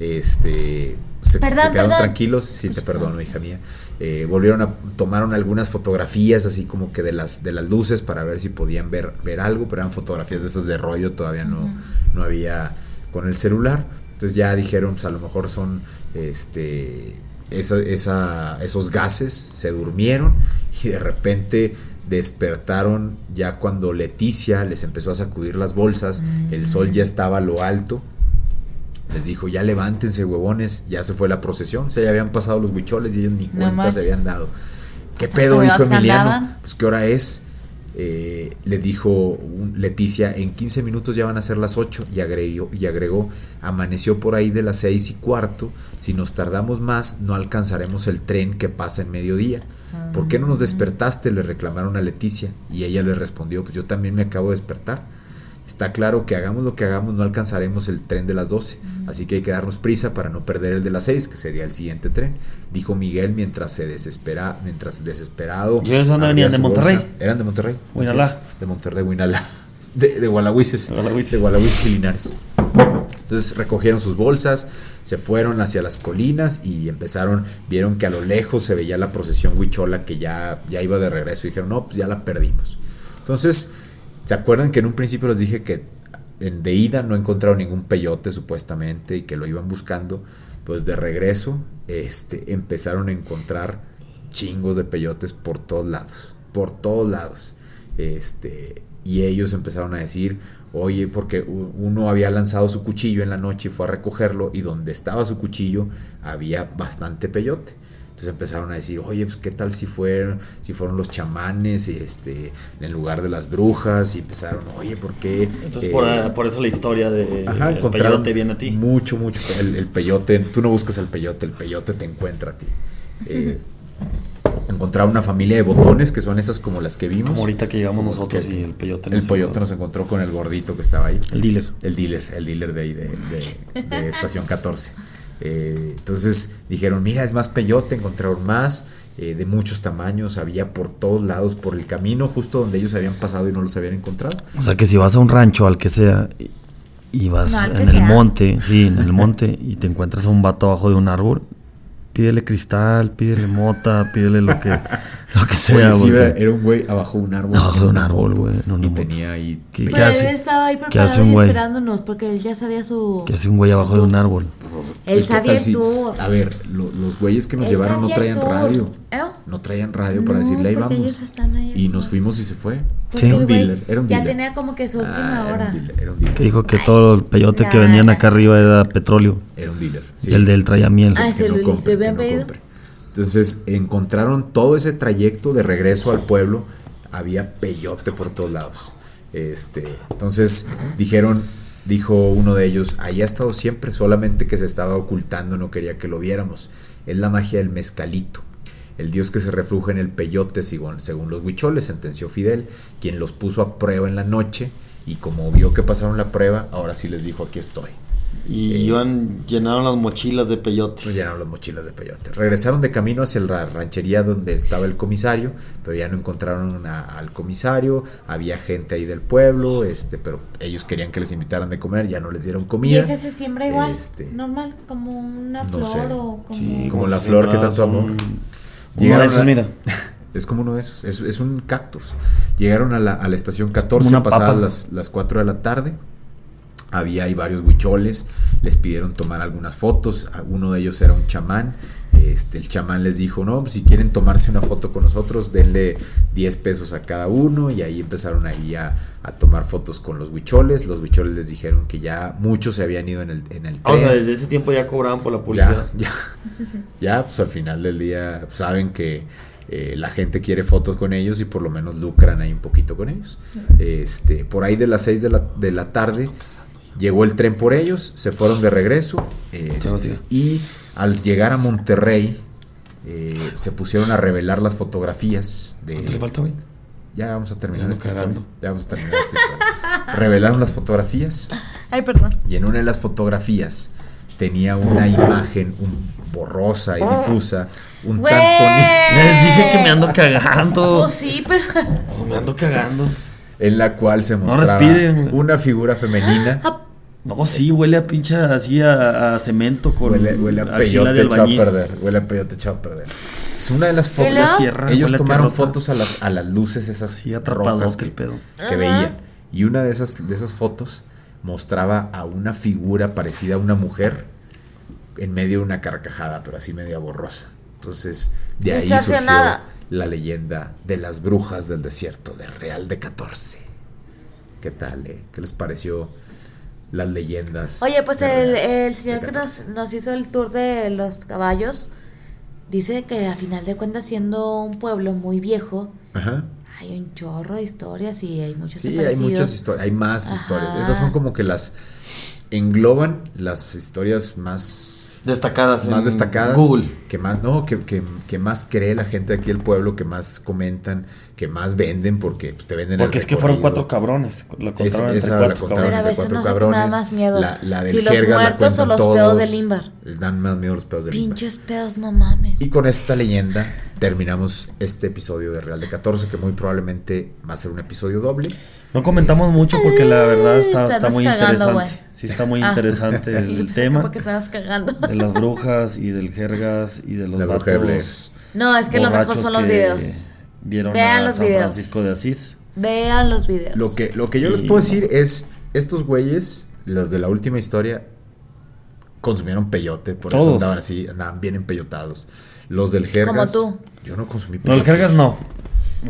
este, se, Perdón, se quedaron perdón. tranquilos, sí te perdono, hija mía. Eh, volvieron a tomaron algunas fotografías así como que de las de las luces para ver si podían ver ver algo, pero eran fotografías de esas de rollo, todavía no no había con el celular. Entonces ya dijeron, pues a lo mejor son este esa, esa- esos gases se durmieron y de repente despertaron ya cuando Leticia les empezó a sacudir las bolsas, el sol ya estaba a lo alto. Les dijo, ya levántense, huevones, ya se fue la procesión. O sea, ya habían pasado los huicholes y ellos ni No cuenta se habían dado. ¿Qué Hasta pedo, dijo Emiliano? andaban. Pues, ¿qué hora es? Eh, le dijo un- Leticia, en 15 minutos ya van a ser las 8 y agregó, y agregó, amaneció por ahí de las 6 y cuarto, si nos tardamos más no alcanzaremos el tren que pasa en mediodía. ¿Por qué no nos despertaste? Le reclamaron a Leticia y ella le respondió, pues yo también me acabo de despertar. Está claro que hagamos lo que hagamos no alcanzaremos el tren de las 12, así que hay que darnos prisa para no perder el de las 6, que sería el siguiente tren, dijo Miguel mientras se desespera, mientras desesperado. ¿Y ellos dónde abría venían? ¿De Monterrey? bolsa. Eran de Monterrey. Es, De Monterrey, Huinalá. De, de Gualahuises. De Gualahuises. De Gualahuises y Linares. Entonces recogieron sus bolsas, se fueron hacia las colinas y empezaron, vieron que a lo lejos se veía la procesión huichola que ya, ya iba de regreso y dijeron, no, pues ya la perdimos. Entonces, ¿se acuerdan que en un principio les dije que de ida no encontraron ningún peyote supuestamente y que lo iban buscando? Pues de regreso este, empezaron a encontrar chingos de peyotes por todos lados, por todos lados. Este, y ellos empezaron a decir, oye, porque uno había lanzado su cuchillo en la noche y fue a recogerlo y donde estaba su cuchillo había bastante peyote. Entonces empezaron a decir, oye, pues qué tal si fueron, si fueron los chamanes, este, en lugar de las brujas, y empezaron, oye, ¿por qué? Entonces por, Eh, por eso la historia de Ajá, el peyote viene a ti. Mucho, mucho. El, el peyote, tú no buscas el peyote, el peyote te encuentra a ti. Eh, encontraron una familia de botones que son esas como las que vimos. Como ahorita que llegamos nosotros Que- y el peyote El peyote encontró. nos encontró con el gordito que estaba ahí. El dealer. El dealer, el dealer de ahí, de, de- de estación 14. Eh, entonces dijeron, mira, es más peyote, encontraron más, eh, de muchos tamaños, había por todos lados, por el camino justo donde ellos habían pasado y no los habían encontrado. O sea que si vas a un rancho, al que sea, y, vas No, en el sea. monte, sí, en el monte, y te encuentras a un vato abajo de un árbol, pídele cristal, pídele mota, pídele lo que, lo que sea. Oye, sí, era, era un güey abajo de un árbol. Abajo de un árbol, güey, en una Y moto. tenía ahí... ¿Qué- qué hace? él estaba ahí ¿Qué preparado y esperándonos porque él ya sabía su. que hace un güey abajo de un árbol. Él Pues, ¿qué sabía tour. A ver, lo- los güeyes que nos Él llevaron no traían radio. ¿Eh? No traían radio para No, decirle ahí vamos. ellos están ahí y nos fuimos y se fue. Porque Sí. el Era un güey dealer, era un ya dealer. tenía como que su última Ah, era un hora. dealer, era un dealer. Que dijo que todo el peyote que venían acá arriba era petróleo. Era un dealer. sí. Y el de él traía miel. Ah, se no lo- compre, se habían no pedido. compre. Entonces encontraron todo ese trayecto de regreso al pueblo, había peyote por todos lados. Este, entonces dijeron, dijo uno de ellos, ahí ha estado siempre, solamente que se estaba ocultando, no quería que lo viéramos. Es la magia del mezcalito. El dios que se refluja en el peyote, según, según los huicholes, sentenció Fidel, quien los puso a prueba en la noche y como vio que pasaron la prueba, ahora sí les dijo, aquí estoy. Y iban, llenaron las mochilas de peyote. Nos llenaron las mochilas de peyote. Regresaron de camino hacia la ranchería donde estaba el comisario, pero ya no encontraron a- al comisario. Había gente ahí del pueblo, este, pero ellos querían que les invitaran de comer, ya no les dieron ¿Y comida. ese se siembra igual? Este, Normal, como una no flor sé. o como. Sí, Como se la flor que tanto amó. Son- Uno Llegaron de esos, a- mira. Es como uno de esos, es, es un cactus. Llegaron a la, a la estación 14 Una pasadas las, las 4 de la tarde. Había ahí varios huicholes, les pidieron tomar algunas fotos, uno de ellos era un chamán. Este, el chamán les dijo, no, pues, si quieren tomarse una foto con nosotros, denle 10 pesos a cada uno y ahí empezaron ahí a, a tomar fotos con los huicholes. Los huicholes les dijeron que ya muchos se habían ido en el, en el Ah, O sea, tren. desde ese tiempo ya cobraban por la publicidad. Ya, ya, ya, pues al final del día pues, saben que eh, la gente quiere fotos con ellos y por lo menos lucran ahí un poquito con ellos. Este, por ahí de las 6 de la, de la tarde llegó el tren por ellos, se fueron de regreso este, y al llegar a Monterrey eh, se pusieron a revelar las fotografías de... ¿Cuánto le falta? Ya vamos a terminar esta historia. Ya vamos a terminar esta historia. Revelaron las fotografías Ay, perdón. y en una de las fotografías tenía una imagen un- borrosa y difusa, un tanto Les dije que me ando cagando. Pues sí, pero. Oh, me ando cagando. en la cual se mostraba una figura femenina. No, sí, huele a pincha así a, a cemento con Huele, huele a peyote de echado a perder. Huele a peyote echado a perder. Es una de las fotos. Ellos huele tomaron fotos a las, a las luces esas Sí, rojas que, el pedo. que Ajá. veían. Y una de esas, de esas fotos mostraba a una figura parecida a una mujer en medio de una carcajada, pero así media borrosa. Entonces, de ahí surgió la leyenda de las brujas del desierto del Real de 14. ¿Qué tal, eh? ¿Qué les pareció las leyendas? Oye, pues el, el señor que 14? nos, nos hizo el tour de los caballos dice que a final de cuentas, siendo un pueblo muy viejo, Ajá. hay un chorro de historias y hay muchos Sí, hay muchas historias, hay más Ajá. historias. Estas son como que las engloban las historias más Destacadas más en destacadas Google. que más no que, que, que más cree la gente de aquí del pueblo que más comentan que más venden porque pues, te venden el Porque es que fueron cuatro cabrones. La Esa- contaron entre esa la cuatro contaron Pero a cabrones. veces cuatro cabrones. da más miedo. La, la del Si los jerga la muertos o cuentan los todos. pedos del Limbar. Dan más miedo los pedos del Limbar. Pinches pedos, no mames. Y con esta leyenda terminamos este episodio de Real de 14 que muy probablemente va a ser un episodio doble. No comentamos mucho porque la verdad está, está muy cagando, interesante. güey. Sí, está muy Ah. interesante el, el tema porque te vas cagando. de las brujas y del jergas y de los La vatos No, es que lo mejor son los que videos. Vieron Vean a los San videos. Francisco de Asís. Vean los videos. Lo que, lo que yo les puedo decir es, estos güeyes, los de la última historia, consumieron peyote, por eso Todos. andaban así, andaban bien empellotados. Los del Jergas, Como tú. yo no consumí No, el peyote. jergas no.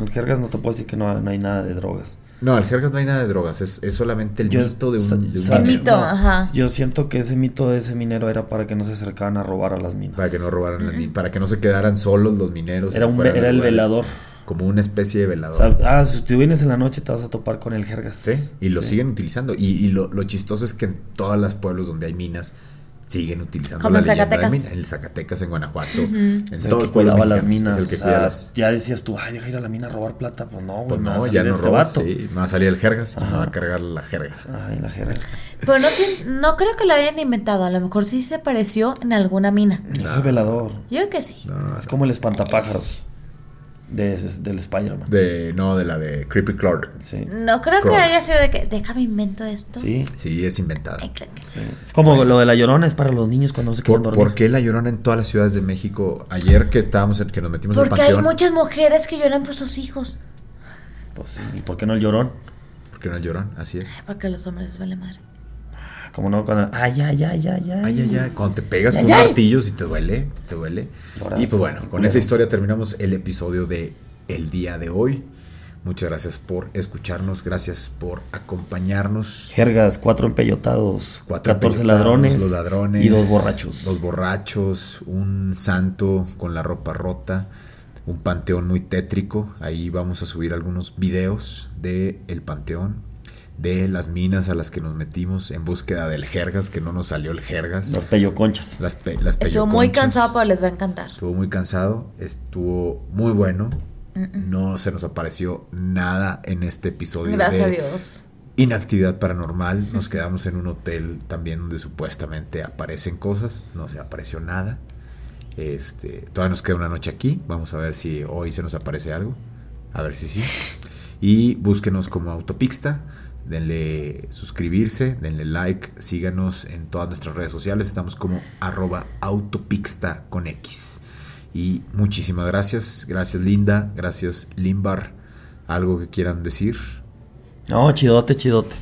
El jergas no te puedo decir que no, no hay nada de drogas. No, el Jergas no hay nada de drogas, es, es solamente el Yo- mito de un, de un minero, mito, ajá. Yo siento que ese mito de ese minero era para que no se acercaran a robar a las minas. Para que no robaran las min- para que no se quedaran solos los mineros. Era un era el velador. Como una especie de velador. O sea, ah, si tú vienes en la noche te vas a topar con el jergas. Sí, y lo Sí. siguen utilizando. Y, y lo, lo chistoso es que en todos los pueblos donde hay minas siguen utilizando Como la en leyenda de Zacatecas. mina. En el Zacatecas, en Guanajuato. En Es el que cuidaba las minas. Es el que o sea, cuida las. Ya decías tú, ay, deja ir a la mina a robar plata. Pues no, güey, Pues no, ya no este roba. vato. Sí, me va a salir el jergas y me va a cargar la jerga. Ay, la jerga. Pero no, no creo que lo hayan inventado. A lo mejor sí se apareció en alguna mina. Es el velador. Yo creo que sí. Es como el espantapájaros de, del Spider-Man. De, no, de la de Creepy Clark. Sí. No creo que haya sido de que, déjame invento esto. Sí. Sí, es. Ay, clac. Es como lo de la llorona es para los niños cuando no se quieren ¿Por, dormir. por qué la llorona en todas las ciudades de México? Ayer que estábamos, en- que nos metimos al Porque hay muchas mujeres que lloran por sus hijos. Pues sí, ¿y por qué no el llorón? ¿Por qué no el llorón? Así es. Porque a los hombres les vale madre. Como no cuando. Ay, ay, ay, ay, ay. Ay, ay, ay. Cuando te pegas Ay, con ay. martillos y te duele, te duele. Y pues bueno, con esa historia terminamos el episodio de el día de hoy. Muchas gracias por escucharnos, gracias por acompañarnos. Jergas, cuatro empellotados, Cuatro 14 empeyotados, ladrones, los ladrones y dos borrachos. Dos borrachos, un santo con la ropa rota, un panteón muy tétrico. Ahí vamos a subir algunos videos de el panteón, de las minas a las que nos metimos en búsqueda del Jergas, que no nos salió el Jergas. Las pelloconchas. Las, pe- las Estuvo muy cansado, pero les va a encantar. Estuvo muy cansado, estuvo muy bueno. No se nos apareció nada en este episodio Gracias a de Dios. inactividad paranormal. Nos quedamos en un hotel también donde supuestamente aparecen cosas. No se apareció nada. Este, todavía nos queda una noche aquí. Vamos a ver si hoy se nos aparece algo. A ver si sí. Y búsquenos como Autopixta. Denle suscribirse, denle like, síganos en todas nuestras redes sociales. Estamos como arroba autopixta con X. Y muchísimas gracias. Gracias Linda. Gracias Limbar. Algo que quieran decir. No, chidote, chidote.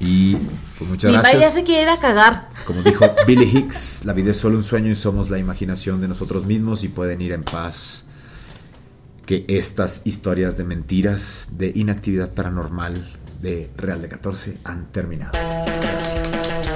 Y pues muchas Mi madre ya gracias. se quiere ir a cagar. Como dijo Billy Hicks, la vida es solo un sueño y somos la imaginación de nosotros mismos y pueden ir en paz. Que estas historias de mentiras, de inactividad paranormal, de Real de 14 han terminado. Gracias.